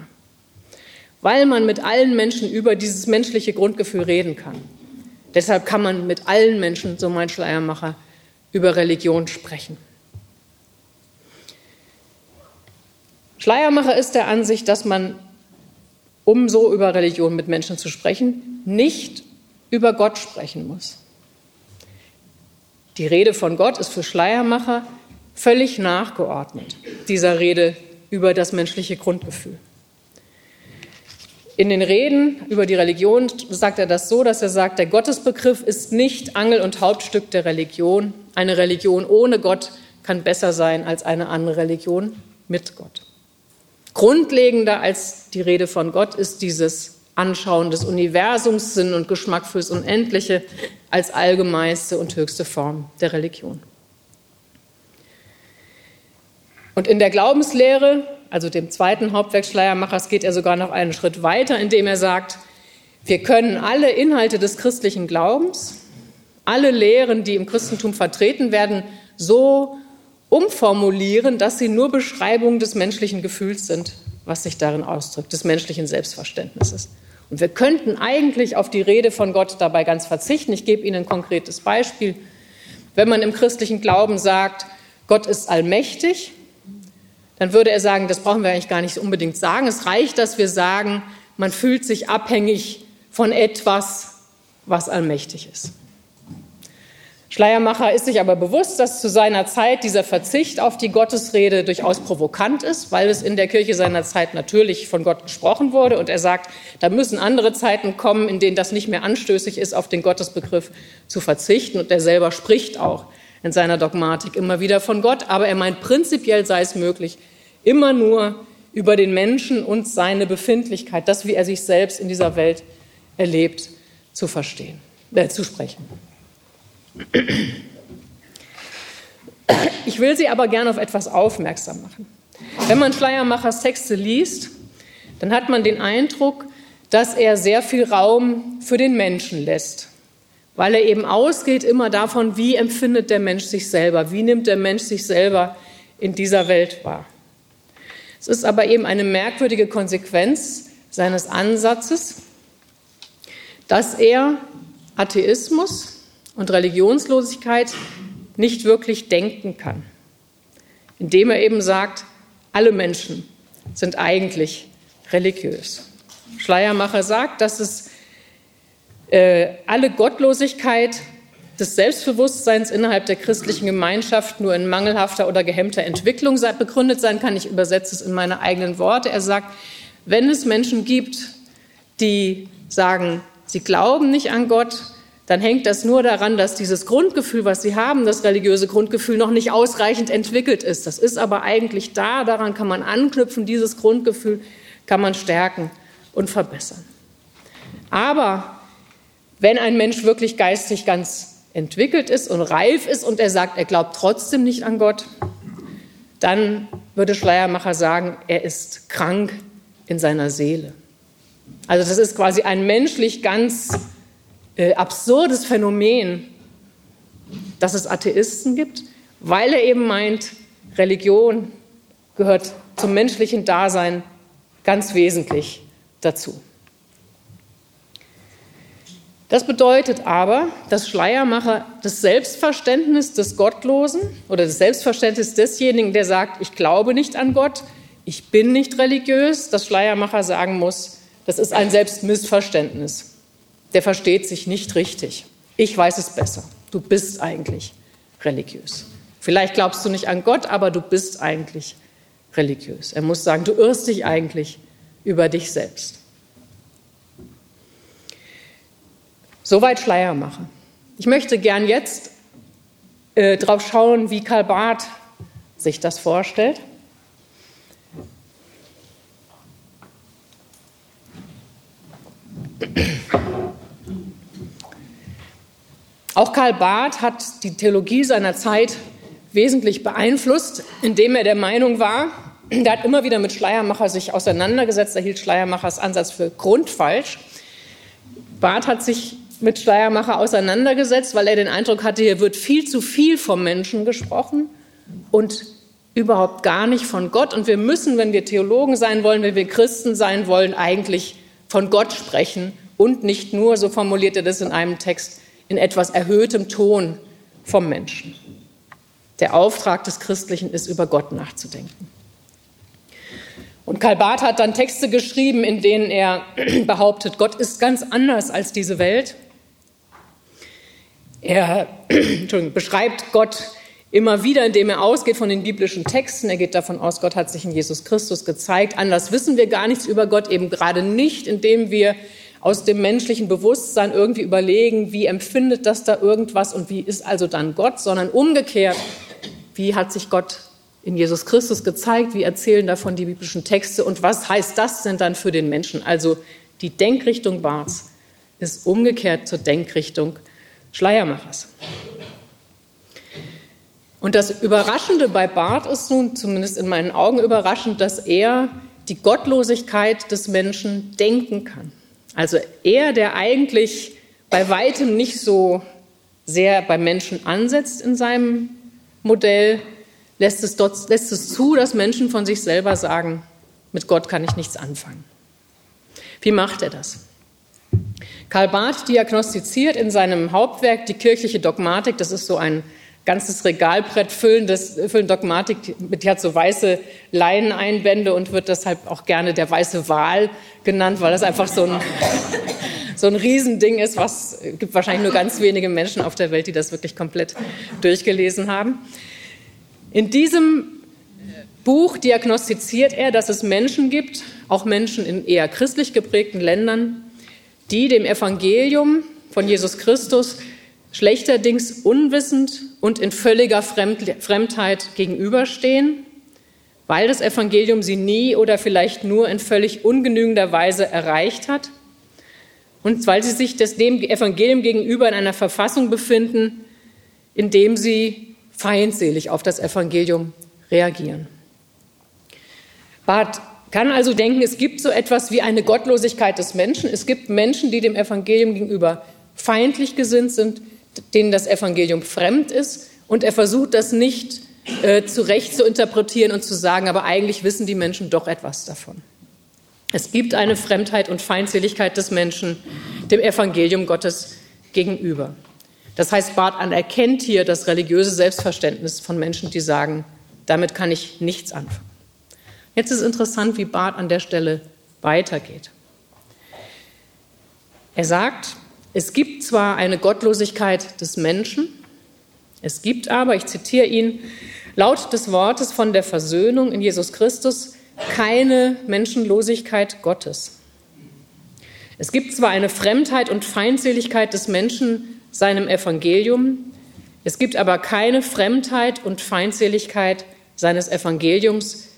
weil man mit allen Menschen über dieses menschliche Grundgefühl reden kann. Deshalb kann man mit allen Menschen, so mein Schleiermacher, über Religion sprechen. Schleiermacher ist der Ansicht, dass man, um so über Religion mit Menschen zu sprechen, nicht über Gott sprechen muss. Die Rede von Gott ist für Schleiermacher völlig nachgeordnet, dieser Rede über das menschliche Grundgefühl. In den Reden über die Religion sagt er das so, dass er sagt, der Gottesbegriff ist nicht Angel und Hauptstück der Religion. Eine Religion ohne Gott kann besser sein als eine andere Religion mit Gott. Grundlegender als die Rede von Gott ist dieses Anschauen des Universums, Sinn und Geschmack fürs Unendliche als allgemeinste und höchste Form der Religion. Und in der Glaubenslehre, also dem zweiten Hauptwerk Schleiermachers, geht er sogar noch einen Schritt weiter, indem er sagt, wir können alle Inhalte des christlichen Glaubens, alle Lehren, die im Christentum vertreten werden, so umformulieren, dass sie nur Beschreibungen des menschlichen Gefühls sind, was sich darin ausdrückt, des menschlichen Selbstverständnisses. Und wir könnten eigentlich auf die Rede von Gott dabei ganz verzichten. Ich gebe Ihnen ein konkretes Beispiel. Wenn man im christlichen Glauben sagt, Gott ist allmächtig, dann würde er sagen, das brauchen wir eigentlich gar nicht unbedingt sagen. Es reicht, dass wir sagen, man fühlt sich abhängig von etwas, was allmächtig ist. Schleiermacher ist sich aber bewusst, dass zu seiner Zeit dieser Verzicht auf die Gottesrede durchaus provokant ist, weil es in der Kirche seiner Zeit natürlich von Gott gesprochen wurde. Und er sagt, da müssen andere Zeiten kommen, in denen das nicht mehr anstößig ist, auf den Gottesbegriff zu verzichten. Und er selber spricht auch in seiner Dogmatik immer wieder von Gott. Aber er meint, prinzipiell sei es möglich, immer nur über den Menschen und seine Befindlichkeit, das, wie er sich selbst in dieser Welt erlebt, zu verstehen, äh, zu sprechen. Ich will Sie aber gerne auf etwas aufmerksam machen. Wenn man Schleiermachers Texte liest, dann hat man den Eindruck, dass er sehr viel Raum für den Menschen lässt, weil er eben ausgeht immer davon, wie empfindet der Mensch sich selber, wie nimmt der Mensch sich selber in dieser Welt wahr. Es ist aber eben eine merkwürdige Konsequenz seines Ansatzes, dass er Atheismus und Religionslosigkeit nicht wirklich denken kann, indem er eben sagt, alle Menschen sind eigentlich religiös. Schleiermacher sagt, dass es äh, alle Gottlosigkeit des Selbstbewusstseins innerhalb der christlichen Gemeinschaft nur in mangelhafter oder gehemmter Entwicklung begründet sein kann. Ich übersetze es in meine eigenen Worte. Er sagt, wenn es Menschen gibt, die sagen, sie glauben nicht an Gott, dann hängt das nur daran, dass dieses Grundgefühl, was sie haben, das religiöse Grundgefühl, noch nicht ausreichend entwickelt ist. Das ist aber eigentlich da, daran kann man anknüpfen, dieses Grundgefühl kann man stärken und verbessern. Aber wenn ein Mensch wirklich geistig ganz entwickelt ist und reif ist und er sagt, er glaubt trotzdem nicht an Gott, dann würde Schleiermacher sagen, er ist krank in seiner Seele. Also das ist quasi ein menschlich ganz äh, absurdes Phänomen, dass es Atheisten gibt, weil er eben meint, Religion gehört zum menschlichen Dasein ganz wesentlich dazu. Das bedeutet aber, dass Schleiermacher das Selbstverständnis des Gottlosen oder das Selbstverständnis desjenigen, der sagt, ich glaube nicht an Gott, ich bin nicht religiös, dass Schleiermacher sagen muss, das ist ein Selbstmissverständnis der versteht sich nicht richtig. Ich weiß es besser. Du bist eigentlich religiös. Vielleicht glaubst du nicht an Gott, aber du bist eigentlich religiös. Er muss sagen, du irrst dich eigentlich über dich selbst. Soweit Schleiermacher. Ich möchte gern jetzt äh, drauf schauen, wie Karl Barth sich das vorstellt. Auch Karl Barth hat die Theologie seiner Zeit wesentlich beeinflusst, indem er der Meinung war, der hat immer wieder mit Schleiermacher sich auseinandergesetzt, er hielt Schleiermachers Ansatz für grundfalsch. Barth hat sich mit Schleiermacher auseinandergesetzt, weil er den Eindruck hatte, hier wird viel zu viel vom Menschen gesprochen und überhaupt gar nicht von Gott. Und wir müssen, wenn wir Theologen sein wollen, wenn wir Christen sein wollen, eigentlich von Gott sprechen und nicht nur, so formuliert er das in einem Text, in etwas erhöhtem Ton vom Menschen. Der Auftrag des Christlichen ist, über Gott nachzudenken. Und Karl Barth hat dann Texte geschrieben, in denen er behauptet, Gott ist ganz anders als diese Welt. Er beschreibt Gott immer wieder, indem er ausgeht von den biblischen Texten. Er geht davon aus, Gott hat sich in Jesus Christus gezeigt. Anders wissen wir gar nichts über Gott, eben gerade nicht, indem wir aus dem menschlichen Bewusstsein irgendwie überlegen, wie empfindet das da irgendwas und wie ist also dann Gott, sondern umgekehrt, wie hat sich Gott in Jesus Christus gezeigt, wie erzählen davon die biblischen Texte und was heißt das denn dann für den Menschen? Also die Denkrichtung Barths ist umgekehrt zur Denkrichtung Schleiermachers. Und das Überraschende bei Barth ist nun, zumindest in meinen Augen überraschend, dass er die Gottlosigkeit des Menschen denken kann. Also er, der eigentlich bei weitem nicht so sehr beim Menschen ansetzt in seinem Modell, lässt es, dort, lässt es zu, dass Menschen von sich selber sagen, mit Gott kann ich nichts anfangen. Wie macht er das? Karl Barth diagnostiziert in seinem Hauptwerk die kirchliche Dogmatik, das ist so ein ganzes Regalbrett füllen, das füllen Dogmatik, die hat so weiße Leineneinbände und wird deshalb auch gerne der weiße Wal genannt, weil das einfach so ein, so ein Riesending ist, was gibt wahrscheinlich nur ganz wenige Menschen auf der Welt, die das wirklich komplett durchgelesen haben. In diesem Buch diagnostiziert er, dass es Menschen gibt, auch Menschen in eher christlich geprägten Ländern, die dem Evangelium von Jesus Christus schlechterdings unwissend und in völliger Fremdheit gegenüberstehen, weil das Evangelium sie nie oder vielleicht nur in völlig ungenügender Weise erreicht hat und weil sie sich dem Evangelium gegenüber in einer Verfassung befinden, in dem sie feindselig auf das Evangelium reagieren. Barth kann also denken, es gibt so etwas wie eine Gottlosigkeit des Menschen. Es gibt Menschen, die dem Evangelium gegenüber feindlich gesinnt sind, denen das Evangelium fremd ist. Und er versucht das nicht äh, zurecht zu interpretieren und zu sagen, aber eigentlich wissen die Menschen doch etwas davon. Es gibt eine Fremdheit und Feindseligkeit des Menschen dem Evangelium Gottes gegenüber. Das heißt, Barth anerkennt hier das religiöse Selbstverständnis von Menschen, die sagen, damit kann ich nichts anfangen. Jetzt ist interessant, wie Barth an der Stelle weitergeht. Er sagt, es gibt zwar eine Gottlosigkeit des Menschen, es gibt aber, ich zitiere ihn, laut des Wortes von der Versöhnung in Jesus Christus keine Menschenlosigkeit Gottes. Es gibt zwar eine Fremdheit und Feindseligkeit des Menschen seinem Evangelium, es gibt aber keine Fremdheit und Feindseligkeit seines Evangeliums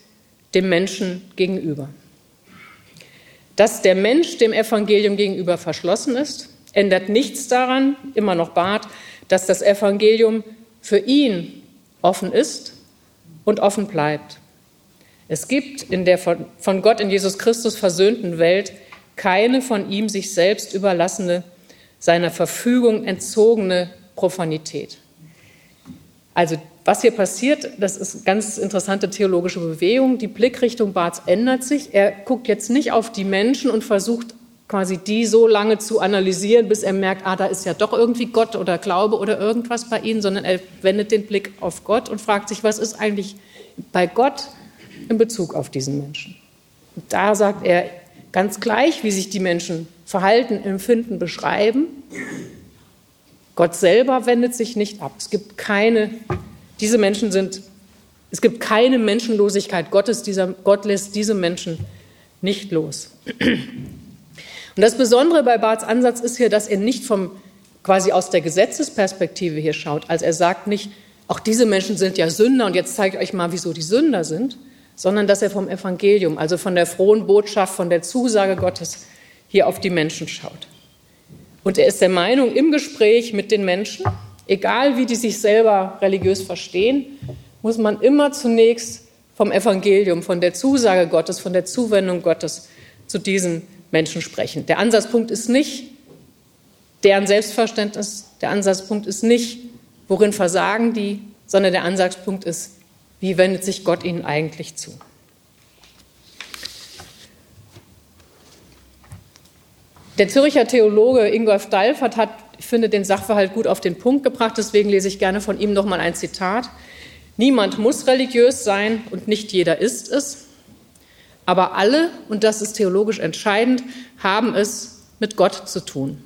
dem Menschen gegenüber. Dass der Mensch dem Evangelium gegenüber verschlossen ist, ändert nichts daran, immer noch Barth, dass das Evangelium für ihn offen ist und offen bleibt. Es gibt in der von Gott in Jesus Christus versöhnten Welt keine von ihm sich selbst überlassene, seiner Verfügung entzogene Profanität. Also was hier passiert, das ist eine ganz interessante theologische Bewegung. Die Blickrichtung Barths ändert sich. Er guckt jetzt nicht auf die Menschen und versucht quasi die so lange zu analysieren, bis er merkt, ah, da ist ja doch irgendwie Gott oder Glaube oder irgendwas bei ihnen, sondern er wendet den Blick auf Gott und fragt sich, was ist eigentlich bei Gott in Bezug auf diesen Menschen. Und da sagt er ganz gleich, wie sich die Menschen verhalten, empfinden, beschreiben. Gott selber wendet sich nicht ab. Es gibt keine, diese Menschen sind, es gibt keine Menschenlosigkeit Gottes. Dieser, Gott lässt diese Menschen nicht los. Und das Besondere bei Barths Ansatz ist hier, dass er nicht vom quasi aus der Gesetzesperspektive hier schaut. Also er sagt nicht, auch diese Menschen sind ja Sünder und jetzt zeige ich euch mal, wieso die Sünder sind, sondern dass er vom Evangelium, also von der frohen Botschaft, von der Zusage Gottes hier auf die Menschen schaut. Und er ist der Meinung, im Gespräch mit den Menschen, egal wie die sich selber religiös verstehen, muss man immer zunächst vom Evangelium, von der Zusage Gottes, von der Zuwendung Gottes zu diesen Menschen sprechen. Der Ansatzpunkt ist nicht deren Selbstverständnis, der Ansatzpunkt ist nicht, worin versagen die, sondern der Ansatzpunkt ist, wie wendet sich Gott ihnen eigentlich zu. Der Zürcher Theologe Ingolf Dalfert hat, ich finde, den Sachverhalt gut auf den Punkt gebracht, deswegen lese ich gerne von ihm noch mal ein Zitat. Niemand muss religiös sein und nicht jeder ist es, aber alle, und das ist theologisch entscheidend, haben es mit Gott zu tun.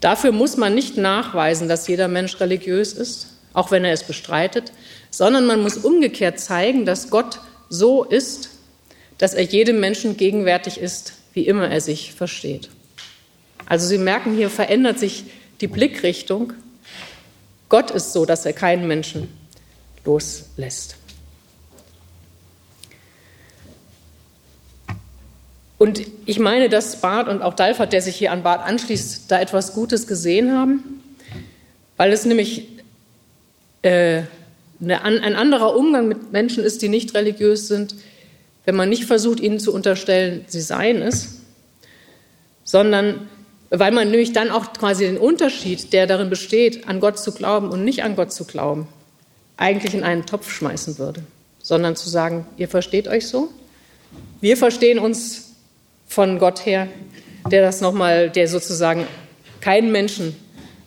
Dafür muss man nicht nachweisen, dass jeder Mensch religiös ist, auch wenn er es bestreitet, sondern man muss umgekehrt zeigen, dass Gott so ist, dass er jedem Menschen gegenwärtig ist, wie immer er sich versteht. Also Sie merken, hier verändert sich die Blickrichtung. Gott ist so, dass er keinen Menschen loslässt. Und ich meine, dass Barth und auch Dalfert, der sich hier an Barth anschließt, da etwas Gutes gesehen haben, weil es nämlich äh, eine, ein anderer Umgang mit Menschen ist, die nicht religiös sind, wenn man nicht versucht, ihnen zu unterstellen, sie seien es, sondern weil man nämlich dann auch quasi den Unterschied, der darin besteht, an Gott zu glauben und nicht an Gott zu glauben, eigentlich in einen Topf schmeißen würde, sondern zu sagen, ihr versteht euch so, wir verstehen uns von Gott her, der das nochmal, der sozusagen keinen Menschen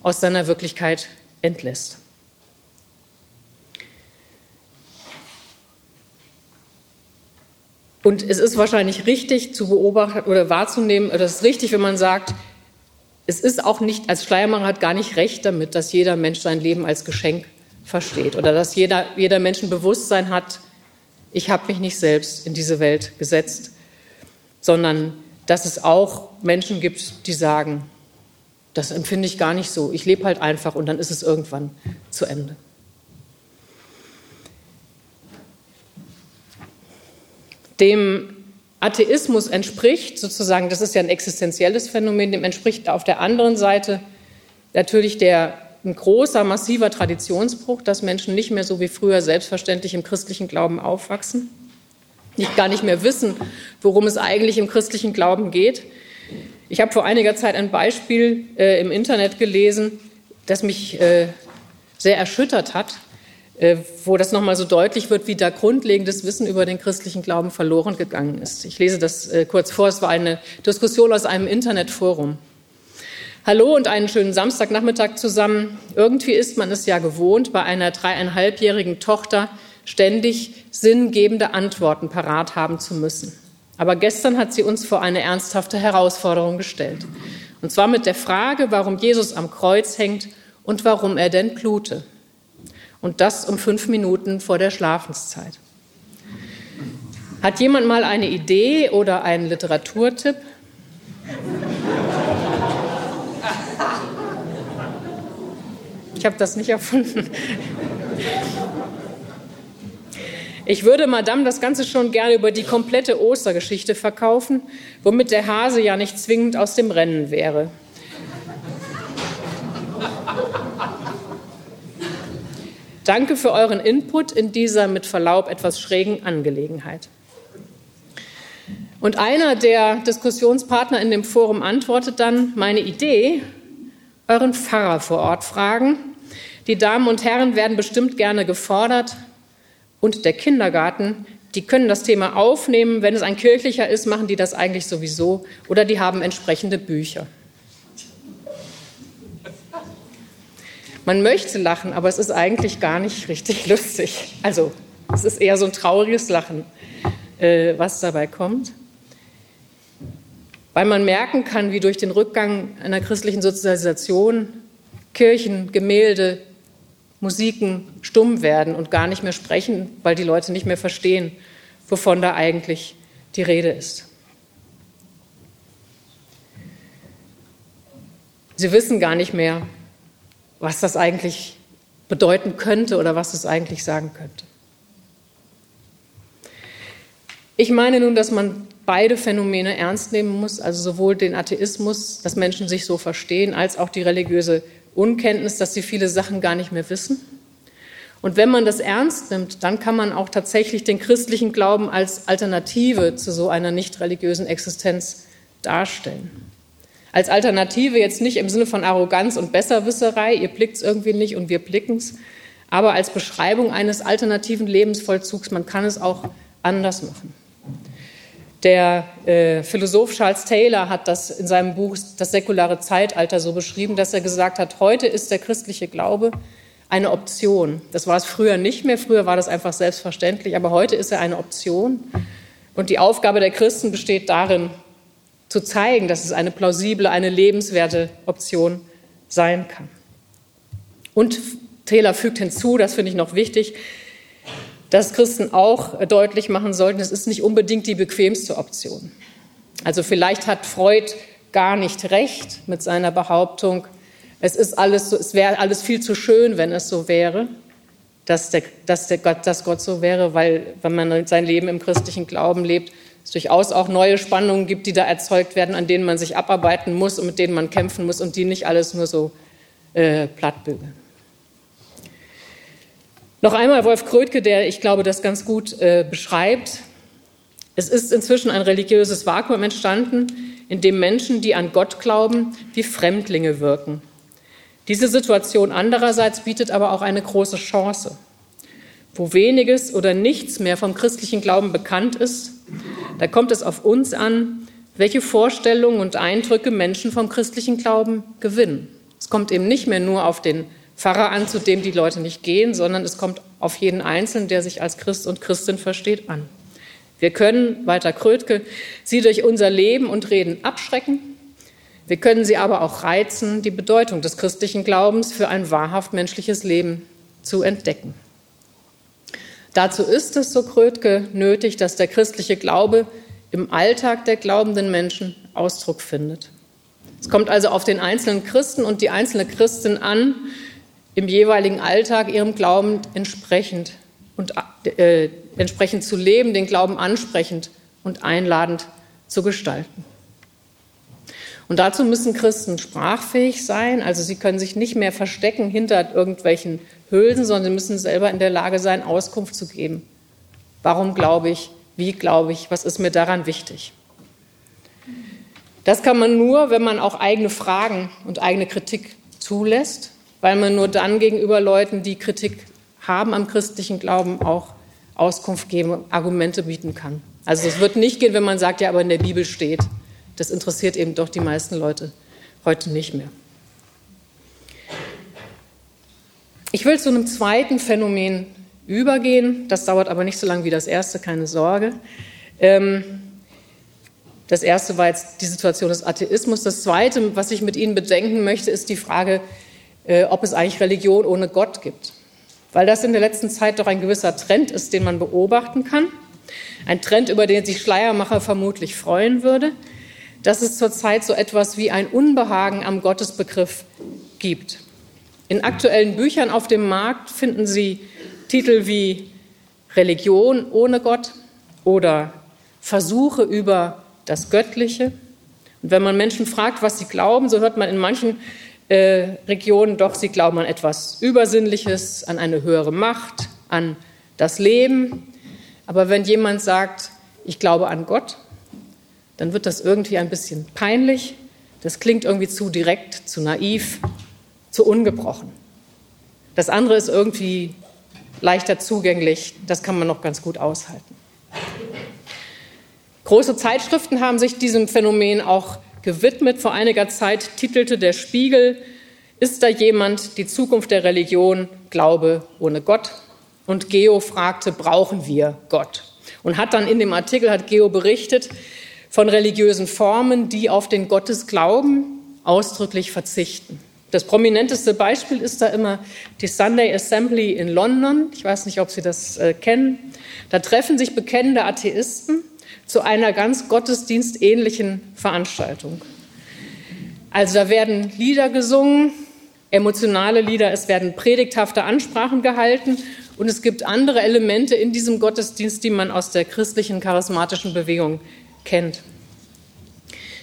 aus seiner Wirklichkeit entlässt. Und es ist wahrscheinlich richtig zu beobachten oder wahrzunehmen, oder es ist richtig, wenn man sagt, es ist auch nicht, als Schleiermacher hat gar nicht recht damit, dass jeder Mensch sein Leben als Geschenk versteht oder dass jeder, jeder Mensch ein Bewusstsein hat, ich habe mich nicht selbst in diese Welt gesetzt, sondern dass es auch Menschen gibt, die sagen, das empfinde ich gar nicht so, ich lebe halt einfach und dann ist es irgendwann zu Ende. Dem Atheismus entspricht sozusagen, das ist ja ein existenzielles Phänomen, dem entspricht auf der anderen Seite natürlich der, ein großer, massiver Traditionsbruch, dass Menschen nicht mehr so wie früher selbstverständlich im christlichen Glauben aufwachsen, nicht gar nicht mehr wissen, worum es eigentlich im christlichen Glauben geht. Ich habe vor einiger Zeit ein Beispiel äh, im Internet gelesen, das mich äh, sehr erschüttert hat. Äh, wo das nochmal so deutlich wird, wie da grundlegendes Wissen über den christlichen Glauben verloren gegangen ist. Ich lese das äh, kurz vor. Es war eine Diskussion aus einem Internetforum. Hallo und einen schönen Samstagnachmittag zusammen. Irgendwie ist man es ja gewohnt, bei einer dreieinhalbjährigen Tochter ständig sinngebende Antworten parat haben zu müssen. Aber gestern hat sie uns vor eine ernsthafte Herausforderung gestellt. Und zwar mit der Frage, warum Jesus am Kreuz hängt und warum er denn blute. Und das um fünf Minuten vor der Schlafenszeit. Hat jemand mal eine Idee oder einen Literaturtipp? Ich habe das nicht erfunden. Ich würde Madame das Ganze schon gerne über die komplette Ostergeschichte verkaufen, womit der Hase ja nicht zwingend aus dem Rennen wäre. Danke für euren Input in dieser mit Verlaub etwas schrägen Angelegenheit. Und einer der Diskussionspartner in dem Forum antwortet dann, meine Idee, euren Pfarrer vor Ort fragen. Die Damen und Herren werden bestimmt gerne gefordert. Und der Kindergarten, die können das Thema aufnehmen. Wenn es ein kirchlicher ist, machen die das eigentlich sowieso. Oder die haben entsprechende Bücher. Man möchte lachen, aber es ist eigentlich gar nicht richtig lustig. Also es ist eher so ein trauriges Lachen, äh, was dabei kommt. Weil man merken kann, wie durch den Rückgang einer christlichen Sozialisation Kirchen, Gemälde, Musiken stumm werden und gar nicht mehr sprechen, weil die Leute nicht mehr verstehen, wovon da eigentlich die Rede ist. Sie wissen gar nicht mehr, was das eigentlich bedeuten könnte oder was es eigentlich sagen könnte. Ich meine nun, dass man beide Phänomene ernst nehmen muss, also sowohl den Atheismus, dass Menschen sich so verstehen, als auch die religiöse Unkenntnis, dass sie viele Sachen gar nicht mehr wissen. Und wenn man das ernst nimmt, dann kann man auch tatsächlich den christlichen Glauben als Alternative zu so einer nicht religiösen Existenz darstellen. Als Alternative jetzt nicht im Sinne von Arroganz und Besserwisserei, ihr blickt es irgendwie nicht und wir blicken es, aber als Beschreibung eines alternativen Lebensvollzugs, man kann es auch anders machen. Der äh, Philosoph Charles Taylor hat das in seinem Buch Das säkulare Zeitalter so beschrieben, dass er gesagt hat, heute ist der christliche Glaube eine Option. Das war es früher nicht mehr, früher war das einfach selbstverständlich, aber heute ist er eine Option. Und die Aufgabe der Christen besteht darin, zu zeigen, dass es eine plausible, eine lebenswerte Option sein kann. Und Taylor fügt hinzu, das finde ich noch wichtig, dass Christen auch deutlich machen sollten, es ist nicht unbedingt die bequemste Option. Also vielleicht hat Freud gar nicht recht mit seiner Behauptung, es ist alles es wäre alles viel zu schön, wenn es so wäre, dass, der, dass, der Gott, dass Gott so wäre, weil wenn man sein Leben im christlichen Glauben lebt, es durchaus auch neue Spannungen gibt, die da erzeugt werden, an denen man sich abarbeiten muss und mit denen man kämpfen muss und die nicht alles nur so äh, plattbügeln. Noch einmal Wolf Krötke, der, ich glaube, das ganz gut äh, beschreibt. Es ist inzwischen ein religiöses Vakuum entstanden, in dem Menschen, die an Gott glauben, wie Fremdlinge wirken. Diese Situation andererseits bietet aber auch eine große Chance. Wo weniges oder nichts mehr vom christlichen Glauben bekannt ist, da kommt es auf uns an, welche Vorstellungen und Eindrücke Menschen vom christlichen Glauben gewinnen. Es kommt eben nicht mehr nur auf den Pfarrer an, zu dem die Leute nicht gehen, sondern es kommt auf jeden Einzelnen, der sich als Christ und Christin versteht, an. Wir können, weiter Krötke, sie durch unser Leben und Reden abschrecken. Wir können sie aber auch reizen, die Bedeutung des christlichen Glaubens für ein wahrhaft menschliches Leben zu entdecken. Dazu ist es, so Krötke, nötig, dass der christliche Glaube im Alltag der glaubenden Menschen Ausdruck findet. Es kommt also auf den einzelnen Christen und die einzelne Christin an, im jeweiligen Alltag ihrem Glauben entsprechend und äh, entsprechend zu leben, den Glauben ansprechend und einladend zu gestalten. Und dazu müssen Christen sprachfähig sein, also sie können sich nicht mehr verstecken hinter irgendwelchen Hülsen, sondern sie müssen selber in der Lage sein, Auskunft zu geben. Warum glaube ich? Wie glaube ich? Was ist mir daran wichtig? Das kann man nur, wenn man auch eigene Fragen und eigene Kritik zulässt weil man nur dann gegenüber Leuten, die Kritik haben am christlichen Glauben, auch Auskunft geben, Argumente bieten kann. Also es wird nicht gehen, wenn man sagt, ja, aber in der Bibel steht. Das interessiert eben doch die meisten Leute heute nicht mehr. Ich will zu einem zweiten Phänomen übergehen. Das dauert aber nicht so lange wie das erste, keine Sorge. Ähm, das erste war jetzt die Situation des Atheismus. Das zweite, was ich mit Ihnen bedenken möchte, ist die Frage, ob es eigentlich Religion ohne Gott gibt. Weil das in der letzten Zeit doch ein gewisser Trend ist, den man beobachten kann. Ein Trend, über den sich Schleiermacher vermutlich freuen würde, dass es zurzeit so etwas wie ein Unbehagen am Gottesbegriff gibt. In aktuellen Büchern auf dem Markt finden Sie Titel wie Religion ohne Gott oder Versuche über das Göttliche. Und wenn man Menschen fragt, was sie glauben, so hört man in manchen äh, Regionen, doch sie glauben an etwas Übersinnliches, an eine höhere Macht, an das Leben. Aber wenn jemand sagt, ich glaube an Gott, dann wird das irgendwie ein bisschen peinlich. Das klingt irgendwie zu direkt, zu naiv, zu ungebrochen. Das andere ist irgendwie leichter zugänglich, das kann man noch ganz gut aushalten. Große Zeitschriften haben sich diesem Phänomen auch gewidmet. Vor einiger Zeit titelte der Spiegel, ist da jemand, die Zukunft der Religion, Glaube ohne Gott? Und Geo fragte, brauchen wir Gott? Und hat dann in dem Artikel, hat Geo berichtet, von religiösen Formen, die auf den Gottesglauben ausdrücklich verzichten. Das prominenteste Beispiel ist da immer die Sunday Assembly in London. Ich weiß nicht, ob Sie das äh, kennen. Da treffen sich bekennende Atheisten zu einer ganz gottesdienstähnlichen Veranstaltung. Also da werden Lieder gesungen, emotionale Lieder, es werden predigthafte Ansprachen gehalten und es gibt andere Elemente in diesem Gottesdienst, die man aus der christlichen charismatischen Bewegung kennt.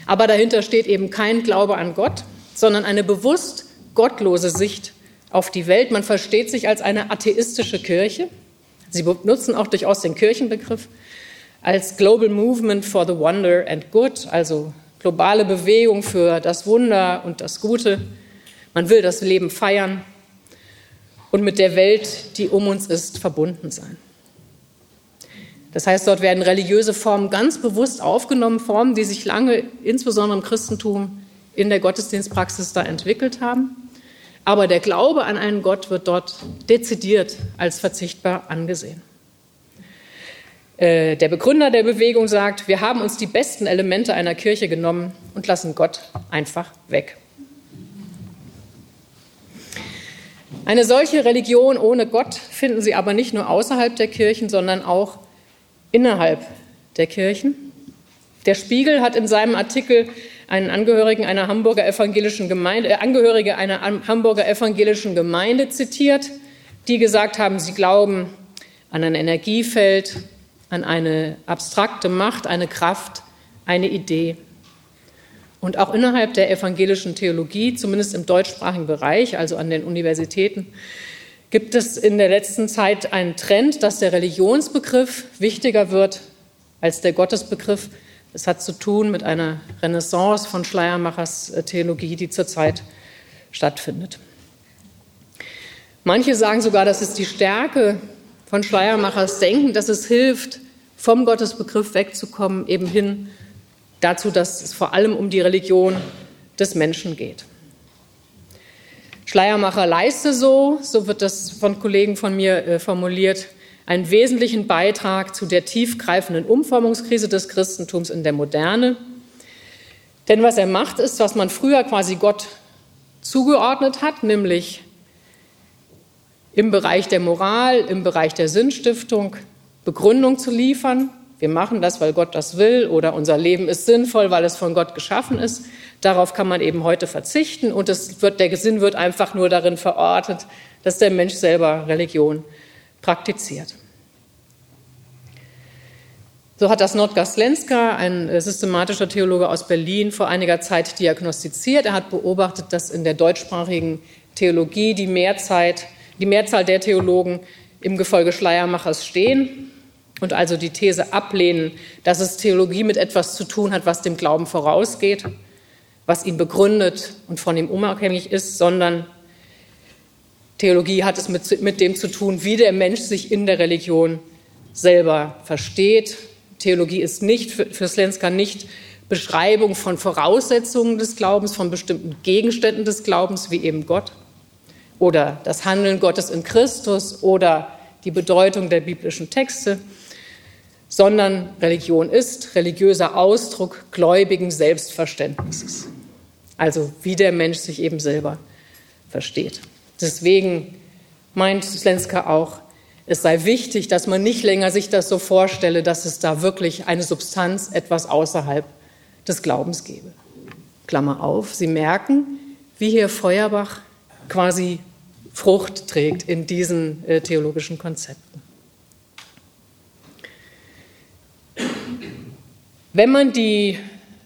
Aber dahinter steht eben kein Glaube an Gott, sondern eine bewusst gottlose Sicht auf die Welt. Man versteht sich als eine atheistische Kirche. Sie benutzen auch durchaus den Kirchenbegriff als Global Movement for the Wonder and Good, also globale Bewegung für das Wunder und das Gute. Man will das Leben feiern und mit der Welt, die um uns ist, verbunden sein. Das heißt, dort werden religiöse Formen ganz bewusst aufgenommen, Formen, die sich lange, insbesondere im Christentum, in der Gottesdienstpraxis da entwickelt haben. Aber der Glaube an einen Gott wird dort dezidiert als verzichtbar angesehen. Äh, der Begründer der Bewegung sagt, wir haben uns die besten Elemente einer Kirche genommen und lassen Gott einfach weg. Eine solche Religion ohne Gott finden Sie aber nicht nur außerhalb der Kirchen, sondern auch innerhalb der Kirchen. Der Spiegel hat in seinem Artikel einen Angehörigen einer Hamburger evangelischen Gemeinde, äh, Angehörige einer Hamburger evangelischen Gemeinde zitiert, die gesagt haben, sie glauben an ein Energiefeld, an eine abstrakte Macht, eine Kraft, eine Idee. Und auch innerhalb der evangelischen Theologie, zumindest im deutschsprachigen Bereich, also an den Universitäten, gibt es in der letzten Zeit einen Trend, dass der Religionsbegriff wichtiger wird als der Gottesbegriff. Das hat zu tun mit einer Renaissance von Schleiermachers äh, Theologie, die zurzeit stattfindet. Manche sagen sogar, dass es die Stärke von Schleiermachers Denken, dass es hilft, vom Gottesbegriff wegzukommen, eben hin dazu, dass es vor allem um die Religion des Menschen geht. Schleiermacher leiste so, so wird das von Kollegen von mir äh, formuliert, einen wesentlichen Beitrag zu der tiefgreifenden Umformungskrise des Christentums in der Moderne. Denn was er macht, ist, was man früher quasi Gott zugeordnet hat, nämlich im Bereich der Moral, im Bereich der Sinnstiftung Begründung zu liefern. Wir machen das, weil Gott das will oder unser Leben ist sinnvoll, weil es von Gott geschaffen ist. Darauf kann man eben heute verzichten und es wird, der Sinn wird einfach nur darin verortet, dass der Mensch selber Religion praktiziert. So hat das Notgar Slenska, ein äh, systematischer Theologe aus Berlin, vor einiger Zeit diagnostiziert. Er hat beobachtet, dass in der deutschsprachigen Theologie die Mehrzahl die Mehrzahl der Theologen im Gefolge Schleiermachers stehen und also die These ablehnen, dass es Theologie mit etwas zu tun hat, was dem Glauben vorausgeht, was ihn begründet und von ihm unabhängig ist, sondern Theologie hat es mit, mit dem zu tun, wie der Mensch sich in der Religion selber versteht. Theologie ist nicht für, für Slenska nicht Beschreibung von Voraussetzungen des Glaubens, von bestimmten Gegenständen des Glaubens, wie eben Gott, oder das Handeln Gottes in Christus oder die Bedeutung der biblischen Texte, sondern Religion ist religiöser Ausdruck gläubigen Selbstverständnisses. Also wie der Mensch sich eben selber versteht. Deswegen meint Slenska auch, es sei wichtig, dass man nicht länger sich das so vorstelle, dass es da wirklich eine Substanz, etwas außerhalb des Glaubens gäbe. Klammer auf, Sie merken, wie hier Feuerbach quasi Frucht trägt in diesen äh, theologischen Konzepten. Wenn man die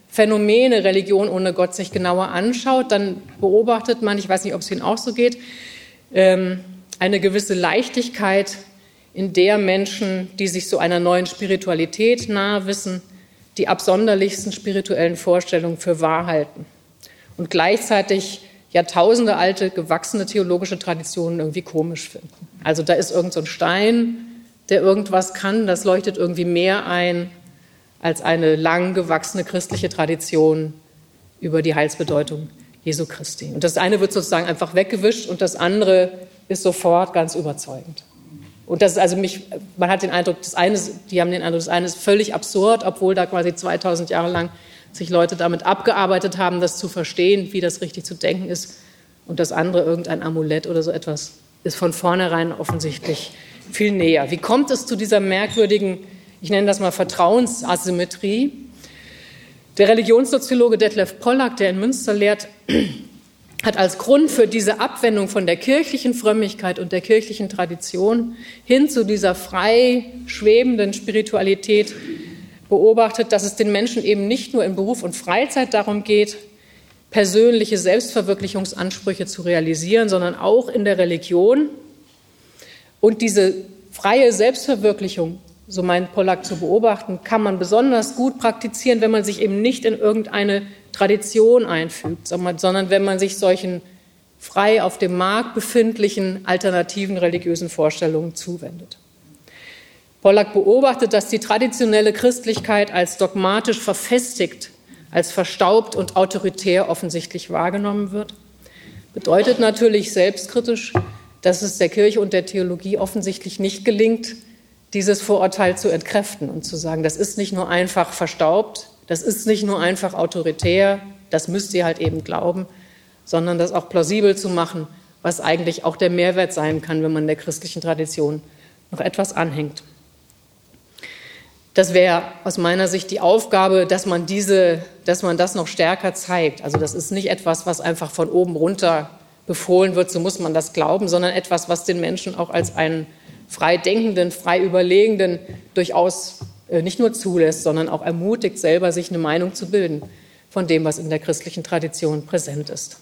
Phänomene Religion ohne Gott sich genauer anschaut, dann beobachtet man, ich weiß nicht, ob es Ihnen auch so geht, ähm, eine gewisse Leichtigkeit, in der Menschen, die sich so einer neuen Spiritualität nahe wissen, die absonderlichsten spirituellen Vorstellungen für wahr halten und gleichzeitig Jahrtausende alte, gewachsene theologische Traditionen irgendwie komisch finden. Also da ist irgend so ein Stein, der irgendwas kann, das leuchtet irgendwie mehr ein als eine lang gewachsene christliche Tradition über die Heilsbedeutung Jesu Christi. Und das eine wird sozusagen einfach weggewischt und das andere ist sofort ganz überzeugend. Und das ist also mich, man hat den Eindruck, das eine, die haben den Eindruck, das eine ist völlig absurd, obwohl da quasi 2000 Jahre lang sich Leute damit abgearbeitet haben, das zu verstehen, wie das richtig zu denken ist. Und das andere, irgendein Amulett oder so etwas, ist von vornherein offensichtlich viel näher. Wie kommt es zu dieser merkwürdigen, ich nenne das mal Vertrauensasymmetrie? Der Religionssoziologe Detlef Pollack, der in Münster lehrt, hat als Grund für diese Abwendung von der kirchlichen Frömmigkeit und der kirchlichen Tradition hin zu dieser frei schwebenden Spiritualität beobachtet, dass es den Menschen eben nicht nur in Beruf und Freizeit darum geht, persönliche Selbstverwirklichungsansprüche zu realisieren, sondern auch in der Religion. Und diese freie Selbstverwirklichung, so meint Pollack zu beobachten, kann man besonders gut praktizieren, wenn man sich eben nicht in irgendeine Tradition einfügt, sondern wenn man sich solchen frei auf dem Markt befindlichen alternativen religiösen Vorstellungen zuwendet. Pollack beobachtet, dass die traditionelle Christlichkeit als dogmatisch verfestigt, als verstaubt und autoritär offensichtlich wahrgenommen wird. Bedeutet natürlich selbstkritisch, dass es der Kirche und der Theologie offensichtlich nicht gelingt, dieses Vorurteil zu entkräften und zu sagen, das ist nicht nur einfach verstaubt, das ist nicht nur einfach autoritär, das müsst ihr halt eben glauben, sondern das auch plausibel zu machen, was eigentlich auch der Mehrwert sein kann, wenn man der christlichen Tradition noch etwas anhängt. Das wäre aus meiner Sicht die Aufgabe, dass man diese, dass man das noch stärker zeigt. Also das ist nicht etwas, was einfach von oben runter befohlen wird, so muss man das glauben, sondern etwas, was den Menschen auch als einen frei denkenden, frei überlegenden durchaus äh, nicht nur zulässt, sondern auch ermutigt, selber sich eine Meinung zu bilden von dem, was in der christlichen Tradition präsent ist.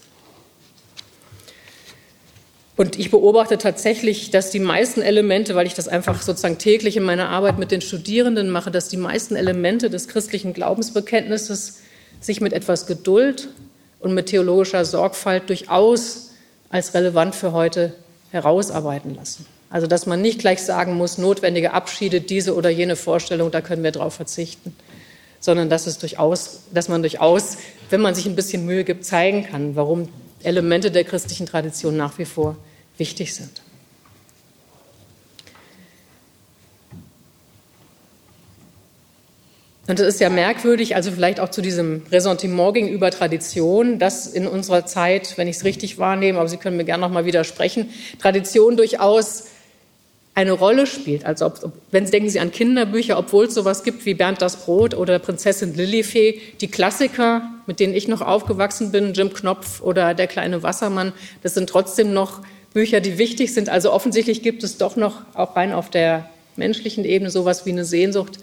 Und ich beobachte tatsächlich, dass die meisten Elemente, weil ich das einfach sozusagen täglich in meiner Arbeit mit den Studierenden mache, dass die meisten Elemente des christlichen Glaubensbekenntnisses sich mit etwas Geduld und mit theologischer Sorgfalt durchaus als relevant für heute herausarbeiten lassen. Also dass man nicht gleich sagen muss, notwendige Abschiede, diese oder jene Vorstellung, da können wir drauf verzichten, sondern dass, es durchaus, dass man durchaus, wenn man sich ein bisschen Mühe gibt, zeigen kann, warum Elemente der christlichen Tradition nach wie vor wichtig sind. Und es ist ja merkwürdig, also vielleicht auch zu diesem Ressentiment gegenüber Tradition, dass in unserer Zeit, wenn ich es richtig wahrnehme, aber Sie können mir gerne noch mal widersprechen, Tradition durchaus eine Rolle spielt. Also ob, wenn Sie denken Sie an Kinderbücher, obwohl es sowas gibt wie Bernd das Brot oder Prinzessin Lillifee, die Klassiker, mit denen ich noch aufgewachsen bin, Jim Knopf oder Der kleine Wassermann, das sind trotzdem noch Bücher, die wichtig sind. Also offensichtlich gibt es doch noch auch rein auf der menschlichen Ebene sowas wie eine Sehnsucht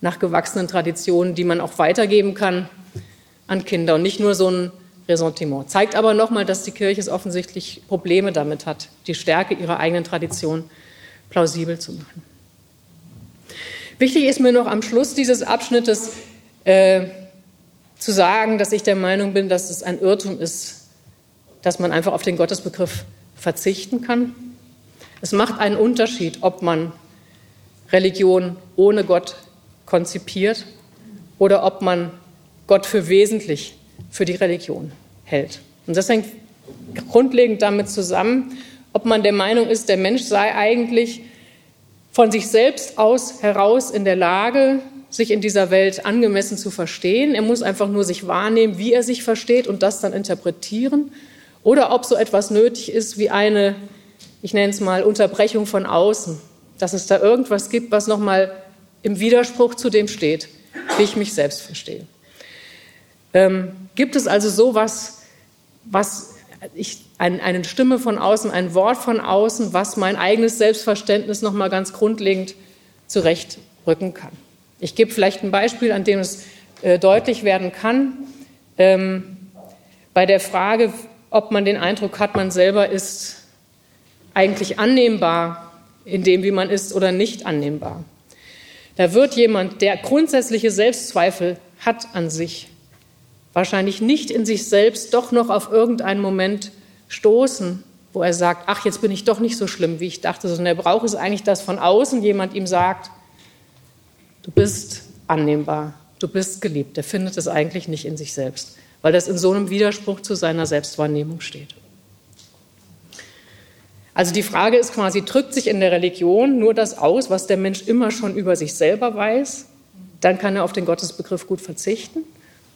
nach gewachsenen Traditionen, die man auch weitergeben kann an Kinder und nicht nur so ein Ressentiment. Zeigt aber nochmal, dass die Kirche es offensichtlich Probleme damit hat, die Stärke ihrer eigenen Tradition plausibel zu machen. Wichtig ist mir noch am Schluss dieses Abschnittes äh, zu sagen, dass ich der Meinung bin, dass es ein Irrtum ist, dass man einfach auf den Gottesbegriff verzichten kann. Es macht einen Unterschied, ob man Religion ohne Gott konzipiert oder ob man Gott für wesentlich für die Religion hält. Und das hängt grundlegend damit zusammen, ob man der Meinung ist, der Mensch sei eigentlich von sich selbst aus heraus in der Lage, sich in dieser Welt angemessen zu verstehen. Er muss einfach nur sich wahrnehmen, wie er sich versteht und das dann interpretieren oder ob so etwas nötig ist wie eine, ich nenne es mal, Unterbrechung von außen, dass es da irgendwas gibt, was nochmal im Widerspruch zu dem steht, wie ich mich selbst verstehe. Ähm, gibt es also sowas, was ich, ein, eine Stimme von außen, ein Wort von außen, was mein eigenes Selbstverständnis nochmal ganz grundlegend zurechtrücken kann? Ich gebe vielleicht ein Beispiel, an dem es äh, deutlich werden kann. Ähm, bei der Frage, ob man den Eindruck hat, man selber ist eigentlich annehmbar in dem, wie man ist oder nicht annehmbar. Da wird jemand, der grundsätzliche Selbstzweifel hat an sich, wahrscheinlich nicht in sich selbst doch noch auf irgendeinen Moment stoßen, wo er sagt, ach, jetzt bin ich doch nicht so schlimm, wie ich dachte, sondern er braucht es eigentlich, dass von außen jemand ihm sagt, du bist annehmbar, du bist geliebt. Er findet es eigentlich nicht in sich selbst weil das in so einem Widerspruch zu seiner Selbstwahrnehmung steht. Also die Frage ist quasi, drückt sich in der Religion nur das aus, was der Mensch immer schon über sich selber weiß? Dann kann er auf den Gottesbegriff gut verzichten.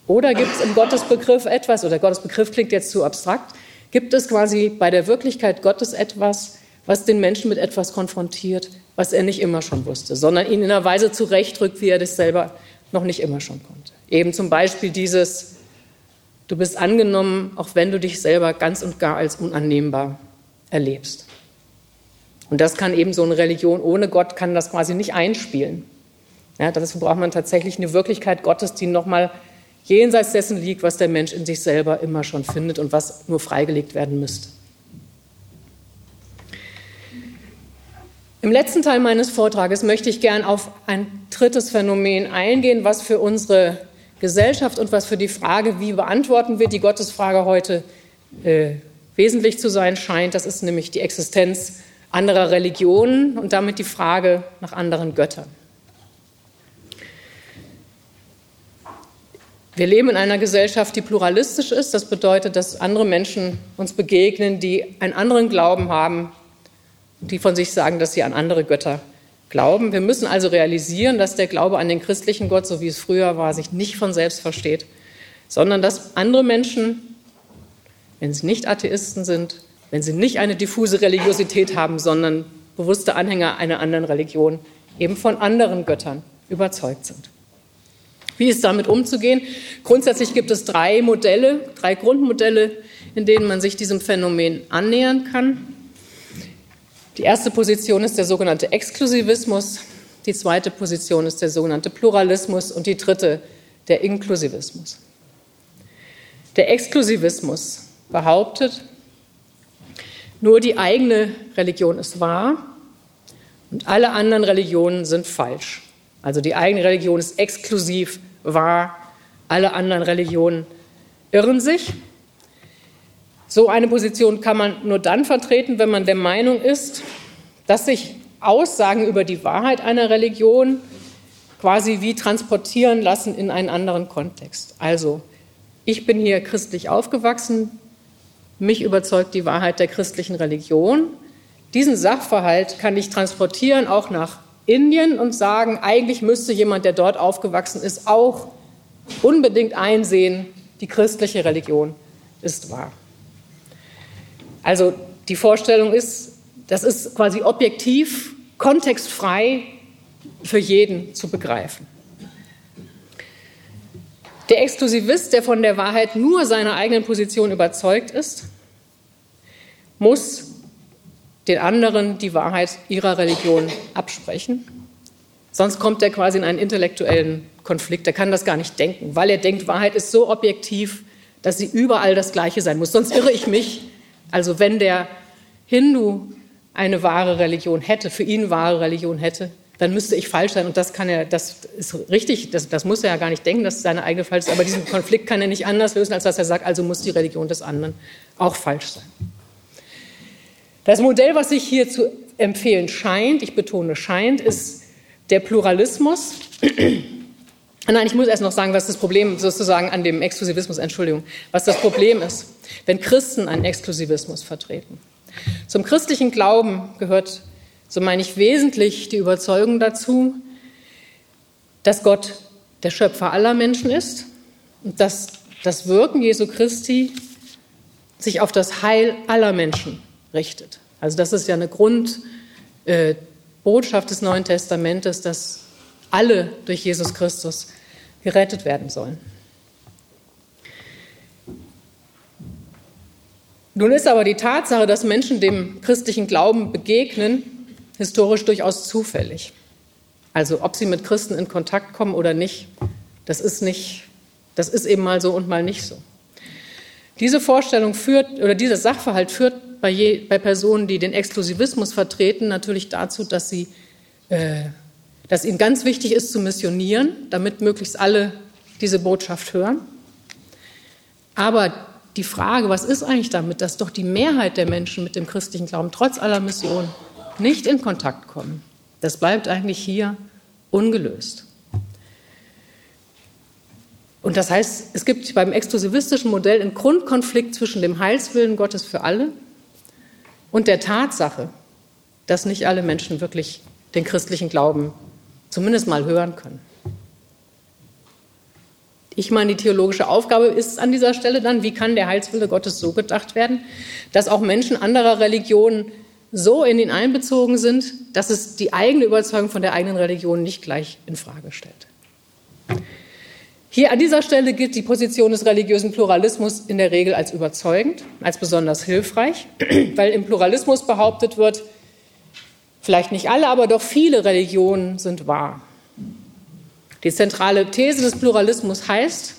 Oder gibt es im Gottesbegriff etwas, oder Gottesbegriff klingt jetzt zu abstrakt, gibt es quasi bei der Wirklichkeit Gottes etwas, was den Menschen mit etwas konfrontiert, was er nicht immer schon wusste, sondern ihn in einer Weise zurechtrückt, wie er das selber noch nicht immer schon konnte. Eben zum Beispiel dieses, du bist angenommen, auch wenn du dich selber ganz und gar als unannehmbar erlebst. Und das kann eben so eine Religion ohne Gott, kann das quasi nicht einspielen. Ja, dazu braucht man tatsächlich eine Wirklichkeit Gottes, die nochmal jenseits dessen liegt, was der Mensch in sich selber immer schon findet und was nur freigelegt werden müsste. Im letzten Teil meines Vortrages möchte ich gern auf ein drittes Phänomen eingehen, was für unsere Gesellschaft und was für die Frage, wie beantworten wir die Gottesfrage heute, äh, wesentlich zu sein scheint. Das ist nämlich die Existenz anderer Religionen und damit die Frage nach anderen Göttern. Wir leben in einer Gesellschaft, die pluralistisch ist. Das bedeutet, dass andere Menschen uns begegnen, die einen anderen Glauben haben, die von sich sagen, dass sie an andere Götter glauben. Wir müssen also realisieren, dass der Glaube an den christlichen Gott, so wie es früher war, sich nicht von selbst versteht, sondern dass andere Menschen, wenn sie nicht Atheisten sind, wenn sie nicht eine diffuse Religiosität haben, sondern bewusste Anhänger einer anderen Religion, eben von anderen Göttern überzeugt sind. Wie ist damit umzugehen? Grundsätzlich gibt es drei Modelle, drei Grundmodelle, in denen man sich diesem Phänomen annähern kann. Die erste Position ist der sogenannte Exklusivismus, die zweite Position ist der sogenannte Pluralismus und die dritte der Inklusivismus. Der Exklusivismus behauptet, nur die eigene Religion ist wahr und alle anderen Religionen sind falsch. Also die eigene Religion ist exklusiv wahr, alle anderen Religionen irren sich. So eine Position kann man nur dann vertreten, wenn man der Meinung ist, dass sich Aussagen über die Wahrheit einer Religion quasi wie transportieren lassen in einen anderen Kontext. Also, ich bin hier christlich aufgewachsen, mich überzeugt die Wahrheit der christlichen Religion. Diesen Sachverhalt kann ich transportieren auch nach Indien und sagen, eigentlich müsste jemand, der dort aufgewachsen ist, auch unbedingt einsehen, die christliche Religion ist wahr. Also die Vorstellung ist, das ist quasi objektiv, kontextfrei für jeden zu begreifen. Der Exklusivist, der von der Wahrheit nur seiner eigenen Position überzeugt ist, muss den anderen die Wahrheit ihrer Religion absprechen. Sonst kommt er quasi in einen intellektuellen Konflikt. Er kann das gar nicht denken, weil er denkt, Wahrheit ist so objektiv, dass sie überall das Gleiche sein muss. Sonst irre ich mich. Also wenn der Hindu eine wahre Religion hätte, für ihn wahre Religion hätte, dann müsste ich falsch sein. Und das kann er, das ist richtig, das, das muss er ja gar nicht denken, dass seine eigene falsch ist. Aber diesen Konflikt kann er nicht anders lösen, als dass er sagt, also muss die Religion des anderen auch falsch sein. Das Modell, was sich hier zu empfehlen scheint, ich betone scheint, ist der Pluralismus. Nein, ich muss erst noch sagen, was das Problem sozusagen an dem Exklusivismus, Entschuldigung, was das Problem ist, wenn Christen einen Exklusivismus vertreten. Zum christlichen Glauben gehört, so meine ich, wesentlich die Überzeugung dazu, dass Gott der Schöpfer aller Menschen ist und dass das Wirken Jesu Christi sich auf das Heil aller Menschen richtet. Also das ist ja eine Grundbotschaft äh, des Neuen Testamentes, dass alle durch Jesus Christus gerettet werden sollen. Nun ist aber die Tatsache, dass Menschen dem christlichen Glauben begegnen, historisch durchaus zufällig. Also ob sie mit Christen in Kontakt kommen oder nicht, das ist nicht, das ist eben mal so und mal nicht so. Diese Vorstellung führt oder dieser Sachverhalt führt bei, je, bei Personen, die den Exklusivismus vertreten, natürlich dazu, dass, sie, äh, dass ihnen ganz wichtig ist zu missionieren, damit möglichst alle diese Botschaft hören. Aber die Frage, was ist eigentlich damit, dass doch die Mehrheit der Menschen mit dem christlichen Glauben trotz aller Mission nicht in Kontakt kommen, das bleibt eigentlich hier ungelöst. Und das heißt, es gibt beim exklusivistischen Modell einen Grundkonflikt zwischen dem Heilswillen Gottes für alle und der Tatsache, dass nicht alle Menschen wirklich den christlichen Glauben zumindest mal hören können. Ich meine, die theologische Aufgabe ist an dieser Stelle dann, wie kann der Heilswille Gottes so gedacht werden, dass auch Menschen anderer Religionen so in ihn einbezogen sind, dass es die eigene Überzeugung von der eigenen Religion nicht gleich in Frage stellt. Hier an dieser Stelle gilt die Position des religiösen Pluralismus in der Regel als überzeugend, als besonders hilfreich, weil im Pluralismus behauptet wird, vielleicht nicht alle, aber doch viele Religionen sind wahr. Die zentrale These des Pluralismus heißt,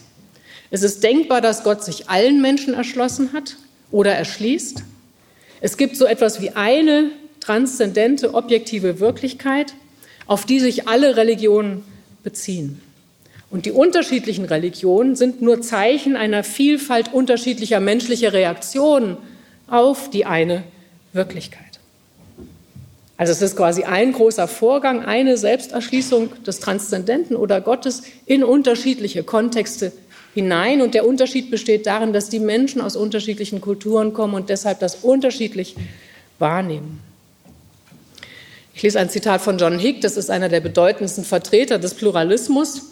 es ist denkbar, dass Gott sich allen Menschen erschlossen hat oder erschließt. Es gibt so etwas wie eine transzendente, objektive Wirklichkeit, auf die sich alle Religionen beziehen. Und die unterschiedlichen Religionen sind nur Zeichen einer Vielfalt unterschiedlicher menschlicher Reaktionen auf die eine Wirklichkeit. Also es ist quasi ein großer Vorgang, eine Selbsterschließung des Transzendenten oder Gottes in unterschiedliche Kontexte hinein. Und der Unterschied besteht darin, dass die Menschen aus unterschiedlichen Kulturen kommen und deshalb das unterschiedlich wahrnehmen. Ich lese ein Zitat von John Hick, das ist einer der bedeutendsten Vertreter des Pluralismus.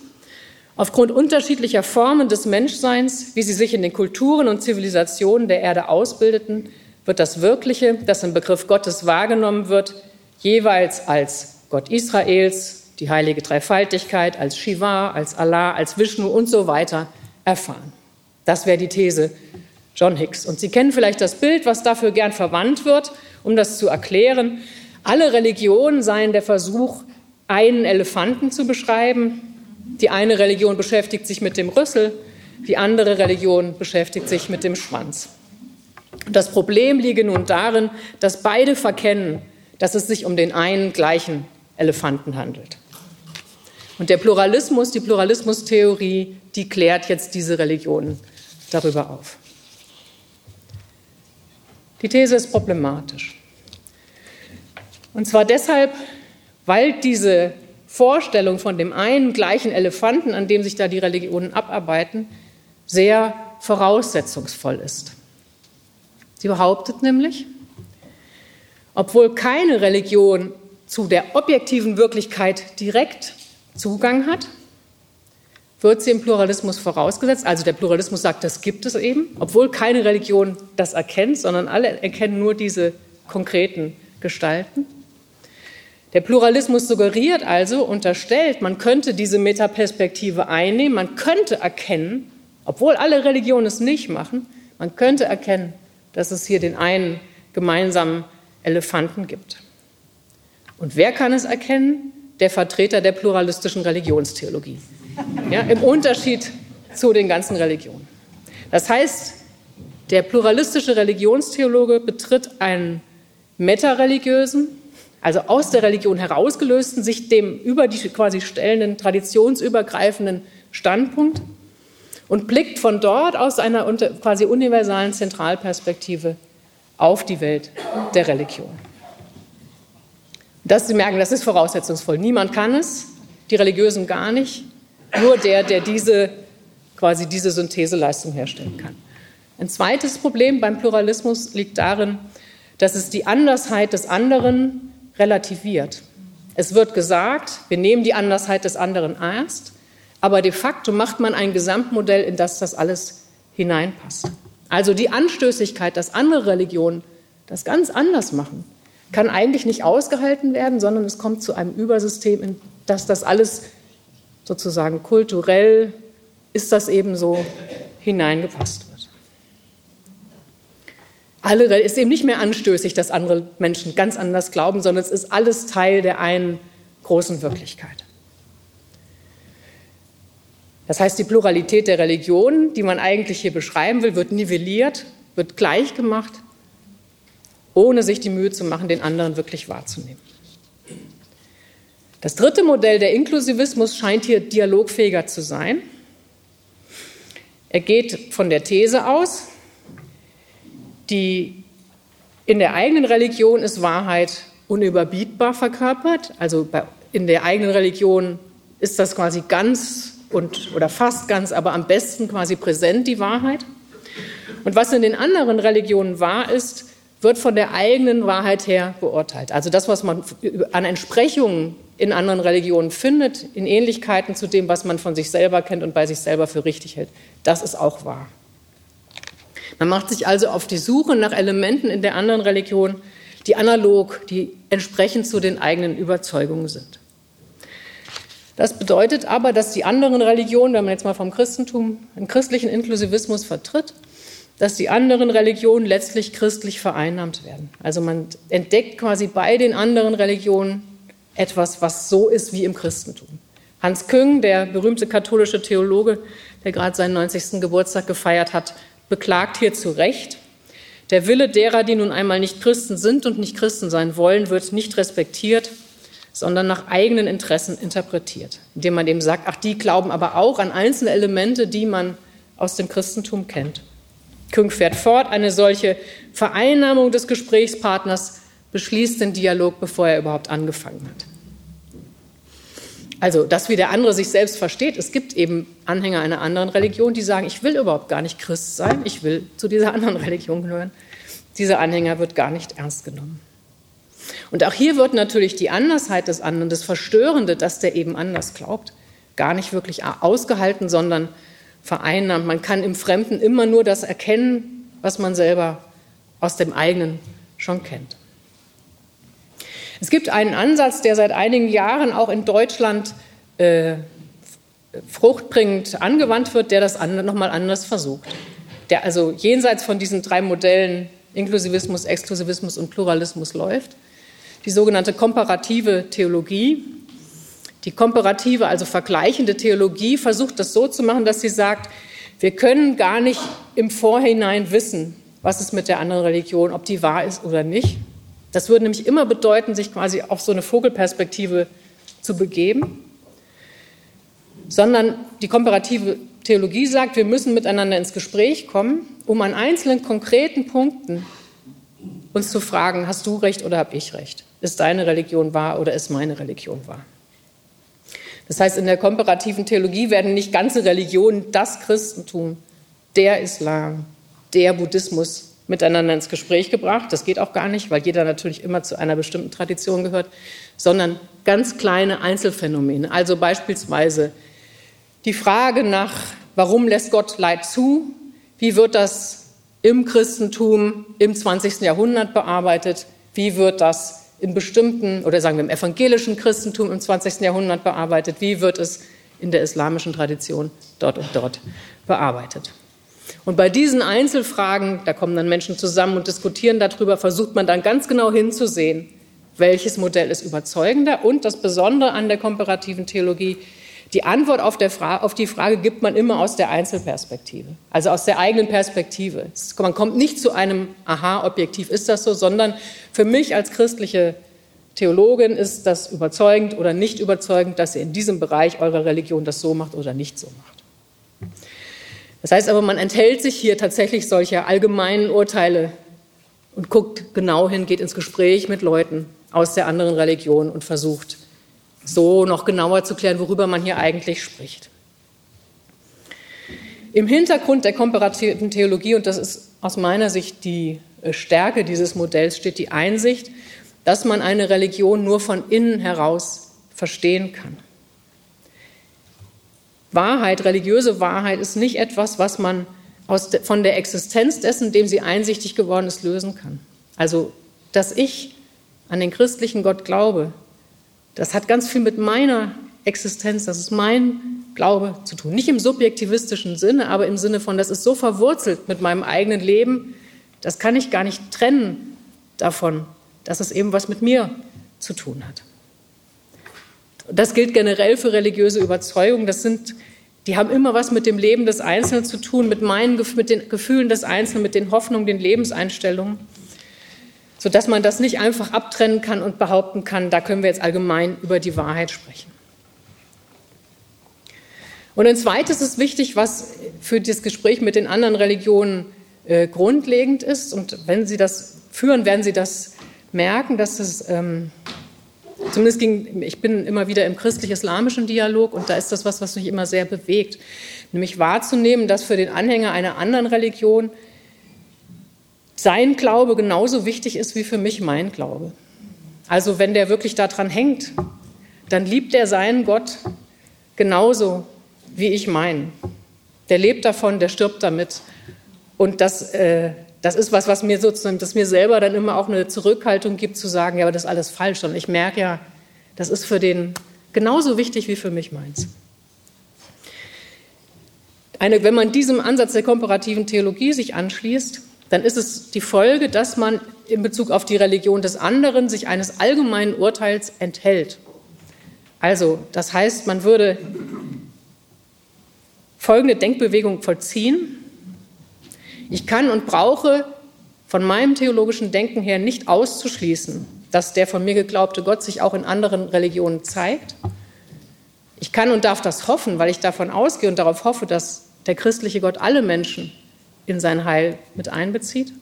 Aufgrund unterschiedlicher Formen des Menschseins, wie sie sich in den Kulturen und Zivilisationen der Erde ausbildeten, wird das Wirkliche, das im Begriff Gottes wahrgenommen wird, jeweils als Gott Israels, die heilige Dreifaltigkeit, als Shiva, als Allah, als Vishnu und so weiter erfahren. Das wäre die These John Hicks. Und Sie kennen vielleicht das Bild, was dafür gern verwandt wird, um das zu erklären. Alle Religionen seien der Versuch, einen Elefanten zu beschreiben. Die eine Religion beschäftigt sich mit dem Rüssel, die andere Religion beschäftigt sich mit dem Schwanz. Das Problem liege nun darin, dass beide verkennen, dass es sich um den einen gleichen Elefanten handelt. Und der Pluralismus, die Pluralismustheorie, die klärt jetzt diese Religionen darüber auf. Die These ist problematisch. Und zwar deshalb, weil diese Vorstellung von dem einen gleichen Elefanten, an dem sich da die Religionen abarbeiten, sehr voraussetzungsvoll ist. Sie behauptet nämlich, obwohl keine Religion zu der objektiven Wirklichkeit direkt Zugang hat, wird sie im Pluralismus vorausgesetzt. Also der Pluralismus sagt, das gibt es eben, obwohl keine Religion das erkennt, sondern alle erkennen nur diese konkreten Gestalten. Der Pluralismus suggeriert also, unterstellt, man könnte diese Metaperspektive einnehmen, man könnte erkennen, obwohl alle Religionen es nicht machen, man könnte erkennen, dass es hier den einen gemeinsamen Elefanten gibt. Und wer kann es erkennen? Der Vertreter der pluralistischen Religionstheologie. Ja, Im Unterschied zu den ganzen Religionen. Das heißt, der pluralistische Religionstheologe betritt einen metareligiösen, also aus der Religion herausgelösten, sich dem über die quasi stellenden, traditionsübergreifenden Standpunkt und blickt von dort aus einer quasi universalen Zentralperspektive auf die Welt der Religion. Das, Sie merken, das ist voraussetzungsvoll. Niemand kann es, die Religiösen gar nicht, nur der, der diese, quasi diese Syntheseleistung herstellen kann. Ein zweites Problem beim Pluralismus liegt darin, dass es die Andersheit des anderen relativiert. Es wird gesagt, wir nehmen die Andersheit des anderen ernst, aber de facto macht man ein Gesamtmodell, in das das alles hineinpasst. Also die Anstößigkeit, dass andere Religionen das ganz anders machen, kann eigentlich nicht ausgehalten werden, sondern es kommt zu einem Übersystem, in das das alles sozusagen kulturell ist das eben so hineingepasst wird. Alle ist eben nicht mehr anstößig, dass andere Menschen ganz anders glauben, sondern es ist alles Teil der einen großen Wirklichkeit. Das heißt, die Pluralität der Religionen, die man eigentlich hier beschreiben will, wird nivelliert, wird gleichgemacht, ohne sich die Mühe zu machen, den anderen wirklich wahrzunehmen. Das dritte Modell, der Inklusivismus, scheint hier dialogfähiger zu sein. Er geht von der These aus, die in der eigenen Religion ist Wahrheit unüberbietbar verkörpert. Also in der eigenen Religion ist das quasi ganz und, oder fast ganz, aber am besten quasi präsent, die Wahrheit. Und was in den anderen Religionen wahr ist, wird von der eigenen Wahrheit her beurteilt. Also das, was man an Entsprechungen in anderen Religionen findet, in Ähnlichkeiten zu dem, was man von sich selber kennt und bei sich selber für richtig hält, das ist auch wahr. Man macht sich also auf die Suche nach Elementen in der anderen Religion, die analog, die entsprechend zu den eigenen Überzeugungen sind. Das bedeutet aber, dass die anderen Religionen, wenn man jetzt mal vom Christentum einen christlichen Inklusivismus vertritt, dass die anderen Religionen letztlich christlich vereinnahmt werden. Also man entdeckt quasi bei den anderen Religionen etwas, was so ist wie im Christentum. Hans Küng, der berühmte katholische Theologe, der gerade seinen 90. Geburtstag gefeiert hat, beklagt hier zu Recht, der Wille derer, die nun einmal nicht Christen sind und nicht Christen sein wollen, wird nicht respektiert, sondern nach eigenen Interessen interpretiert, indem man eben sagt, ach, die glauben aber auch an einzelne Elemente, die man aus dem Christentum kennt. Küng fährt fort, eine solche Vereinnahmung des Gesprächspartners beschließt den Dialog, bevor er überhaupt angefangen hat. Also, dass wie der andere sich selbst versteht. Es gibt eben Anhänger einer anderen Religion, die sagen, ich will überhaupt gar nicht Christ sein, ich will zu dieser anderen Religion gehören. Dieser Anhänger wird gar nicht ernst genommen. Und auch hier wird natürlich die Andersheit des anderen, das Verstörende, dass der eben anders glaubt, gar nicht wirklich ausgehalten, sondern vereinnahmt. Man kann im Fremden immer nur das erkennen, was man selber aus dem eigenen schon kennt. Es gibt einen Ansatz, der seit einigen Jahren auch in Deutschland äh, fruchtbringend angewandt wird, der das nochmal anders versucht. Der also jenseits von diesen drei Modellen Inklusivismus, Exklusivismus und Pluralismus läuft. Die sogenannte komparative Theologie. Die komparative, also vergleichende Theologie versucht das so zu machen, dass sie sagt, wir können gar nicht im Vorhinein wissen, was ist mit der anderen Religion, ob die wahr ist oder nicht. Das würde nämlich immer bedeuten, sich quasi auf so eine Vogelperspektive zu begeben, sondern die komparative Theologie sagt, wir müssen miteinander ins Gespräch kommen, um an einzelnen konkreten Punkten uns zu fragen, hast du recht oder habe ich recht? Ist deine Religion wahr oder ist meine Religion wahr? Das heißt, in der komparativen Theologie werden nicht ganze Religionen, das Christentum, der Islam, der Buddhismus miteinander ins Gespräch gebracht. Das geht auch gar nicht, weil jeder natürlich immer zu einer bestimmten Tradition gehört, sondern ganz kleine Einzelfänomene. Also beispielsweise die Frage nach, warum lässt Gott Leid zu? Wie wird das im Christentum im 20. Jahrhundert bearbeitet? Wie wird das in bestimmten, oder sagen wir im evangelischen Christentum im 20. Jahrhundert bearbeitet? Wie wird es in der islamischen Tradition dort und dort bearbeitet? Und bei diesen Einzelfragen, da kommen dann Menschen zusammen und diskutieren darüber, versucht man dann ganz genau hinzusehen, welches Modell ist überzeugender. Und das Besondere an der komparativen Theologie, die Antwort auf, auf, die Frage gibt man immer aus der Einzelperspektive, also aus der eigenen Perspektive. Man kommt nicht zu einem Aha-Objektiv, ist das so, sondern für mich als christliche Theologin ist das überzeugend oder nicht überzeugend, dass ihr in diesem Bereich eurer Religion das so macht oder nicht so macht. Das heißt aber, man enthält sich hier tatsächlich solcher allgemeinen Urteile und guckt genau hin, geht ins Gespräch mit Leuten aus der anderen Religion und versucht so noch genauer zu klären, worüber man hier eigentlich spricht. Im Hintergrund der komparativen Theologie, und das ist aus meiner Sicht die äh, Stärke dieses Modells, steht die Einsicht, dass man eine Religion nur von innen heraus verstehen kann. Wahrheit, religiöse Wahrheit ist nicht etwas, was man de, von der Existenz dessen, dem sie einsichtig geworden ist, lösen kann. Also, dass ich an den christlichen Gott glaube, das hat ganz viel mit meiner Existenz, das ist mein Glaube zu tun. Nicht im subjektivistischen Sinne, aber im Sinne von, das ist so verwurzelt mit meinem eigenen Leben, das kann ich gar nicht trennen davon, dass es eben was mit mir zu tun hat. Das gilt generell für religiöse Überzeugungen. Das sind, die haben immer was mit dem Leben des Einzelnen zu tun, mit meinen, mit den Gefühlen des Einzelnen, mit den Hoffnungen, den Lebenseinstellungen, sodass man das nicht einfach abtrennen kann und behaupten kann, da können wir jetzt allgemein über die Wahrheit sprechen. Und ein zweites ist wichtig, was für das Gespräch mit den anderen Religionen äh, grundlegend ist. Und wenn Sie das führen, werden Sie das merken, dass es ähm, Zumindest ging, ich bin immer wieder im christlich-islamischen Dialog und da ist das was, was mich immer sehr bewegt. Nämlich wahrzunehmen, dass für den Anhänger einer anderen Religion sein Glaube genauso wichtig ist wie für mich mein Glaube. Also wenn der wirklich daran hängt, dann liebt er seinen Gott genauso wie ich meinen. Der lebt davon, der stirbt damit. Und das äh, das ist was, was mir sozusagen, das mir selber dann immer auch eine Zurückhaltung gibt, zu sagen, ja, aber das ist alles falsch. Und ich merke ja, das ist für den Genauso wichtig wie für mich meins. Eine, wenn man diesem Ansatz der komparativen Theologie sich anschließt, dann ist es die Folge, dass man in Bezug auf die Religion des anderen sich eines allgemeinen Urteils enthält. Also, das heißt, man würde folgende Denkbewegung vollziehen. Ich kann und brauche von meinem theologischen Denken her nicht auszuschließen, dass der von mir geglaubte Gott sich auch in anderen Religionen zeigt. Ich kann und darf das hoffen, weil ich davon ausgehe und darauf hoffe, dass der christliche Gott alle Menschen in sein Heil mit einbezieht.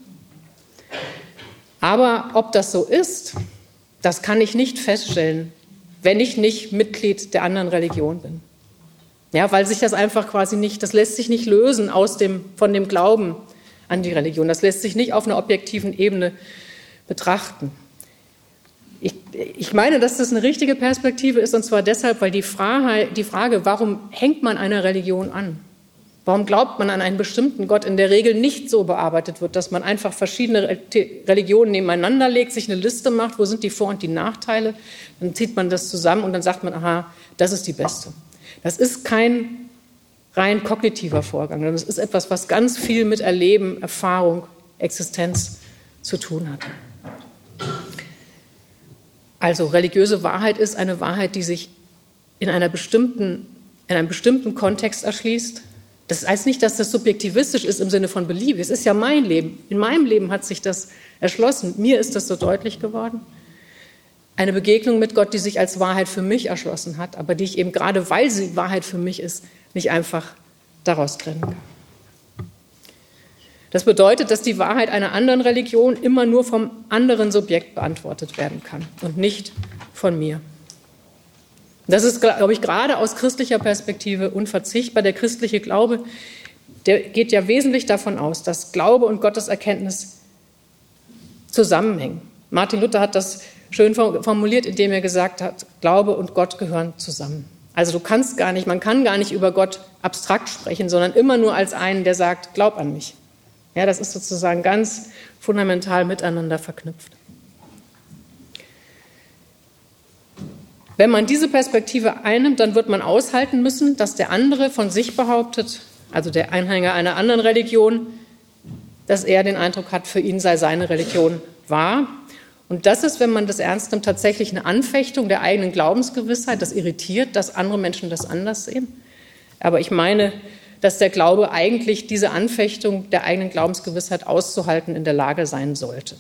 Aber ob das so ist, das kann ich nicht feststellen, wenn ich nicht Mitglied der anderen Religion bin. Ja, weil sich das einfach quasi nicht, das lässt sich nicht lösen aus dem, von dem Glauben an die Religion. Das lässt sich nicht auf einer objektiven Ebene betrachten. Ich, ich meine, dass das eine richtige Perspektive ist, und zwar deshalb, weil die Frage, die Frage, warum hängt man einer Religion an? Warum glaubt man an einen bestimmten Gott in der Regel nicht so bearbeitet wird, dass man einfach verschiedene Religionen nebeneinander legt, sich eine Liste macht, wo sind die Vor- und die Nachteile, dann zieht man das zusammen und dann sagt man, aha, das ist die beste. Das ist kein rein kognitiver Vorgang, sondern es ist etwas, was ganz viel mit Erleben, Erfahrung, Existenz zu tun hat. Also religiöse Wahrheit ist eine Wahrheit, die sich in, einer bestimmten, in einem bestimmten Kontext erschließt, das heißt nicht, dass das subjektivistisch ist im Sinne von beliebig. Es ist ja mein Leben. In meinem Leben hat sich das erschlossen. Mir ist das so deutlich geworden. Eine Begegnung mit Gott, die sich als Wahrheit für mich erschlossen hat, aber die ich eben gerade, weil sie Wahrheit für mich ist, nicht einfach daraus trennen kann. Das bedeutet, dass die Wahrheit einer anderen Religion immer nur vom anderen Subjekt beantwortet werden kann und nicht von mir. Das ist, glaube ich, gerade aus christlicher Perspektive unverzichtbar. Der christliche Glaube, der geht ja wesentlich davon aus, dass Glaube und Gotteserkenntnis zusammenhängen. Martin Luther hat das schön formuliert, indem er gesagt hat, Glaube und Gott gehören zusammen. Also du kannst gar nicht, man kann gar nicht über Gott abstrakt sprechen, sondern immer nur als einen, der sagt, glaub an mich. Ja, das ist sozusagen ganz fundamental miteinander verknüpft. Wenn man diese Perspektive einnimmt, dann wird man aushalten müssen, dass der andere von sich behauptet, also der Einhänger einer anderen Religion, dass er den Eindruck hat, für ihn sei seine Religion wahr. Und das ist, wenn man das ernst nimmt, tatsächlich eine Anfechtung der eigenen Glaubensgewissheit. Das irritiert, dass andere Menschen das anders sehen. Aber ich meine, dass der Glaube eigentlich diese Anfechtung der eigenen Glaubensgewissheit auszuhalten in der Lage sein sollte.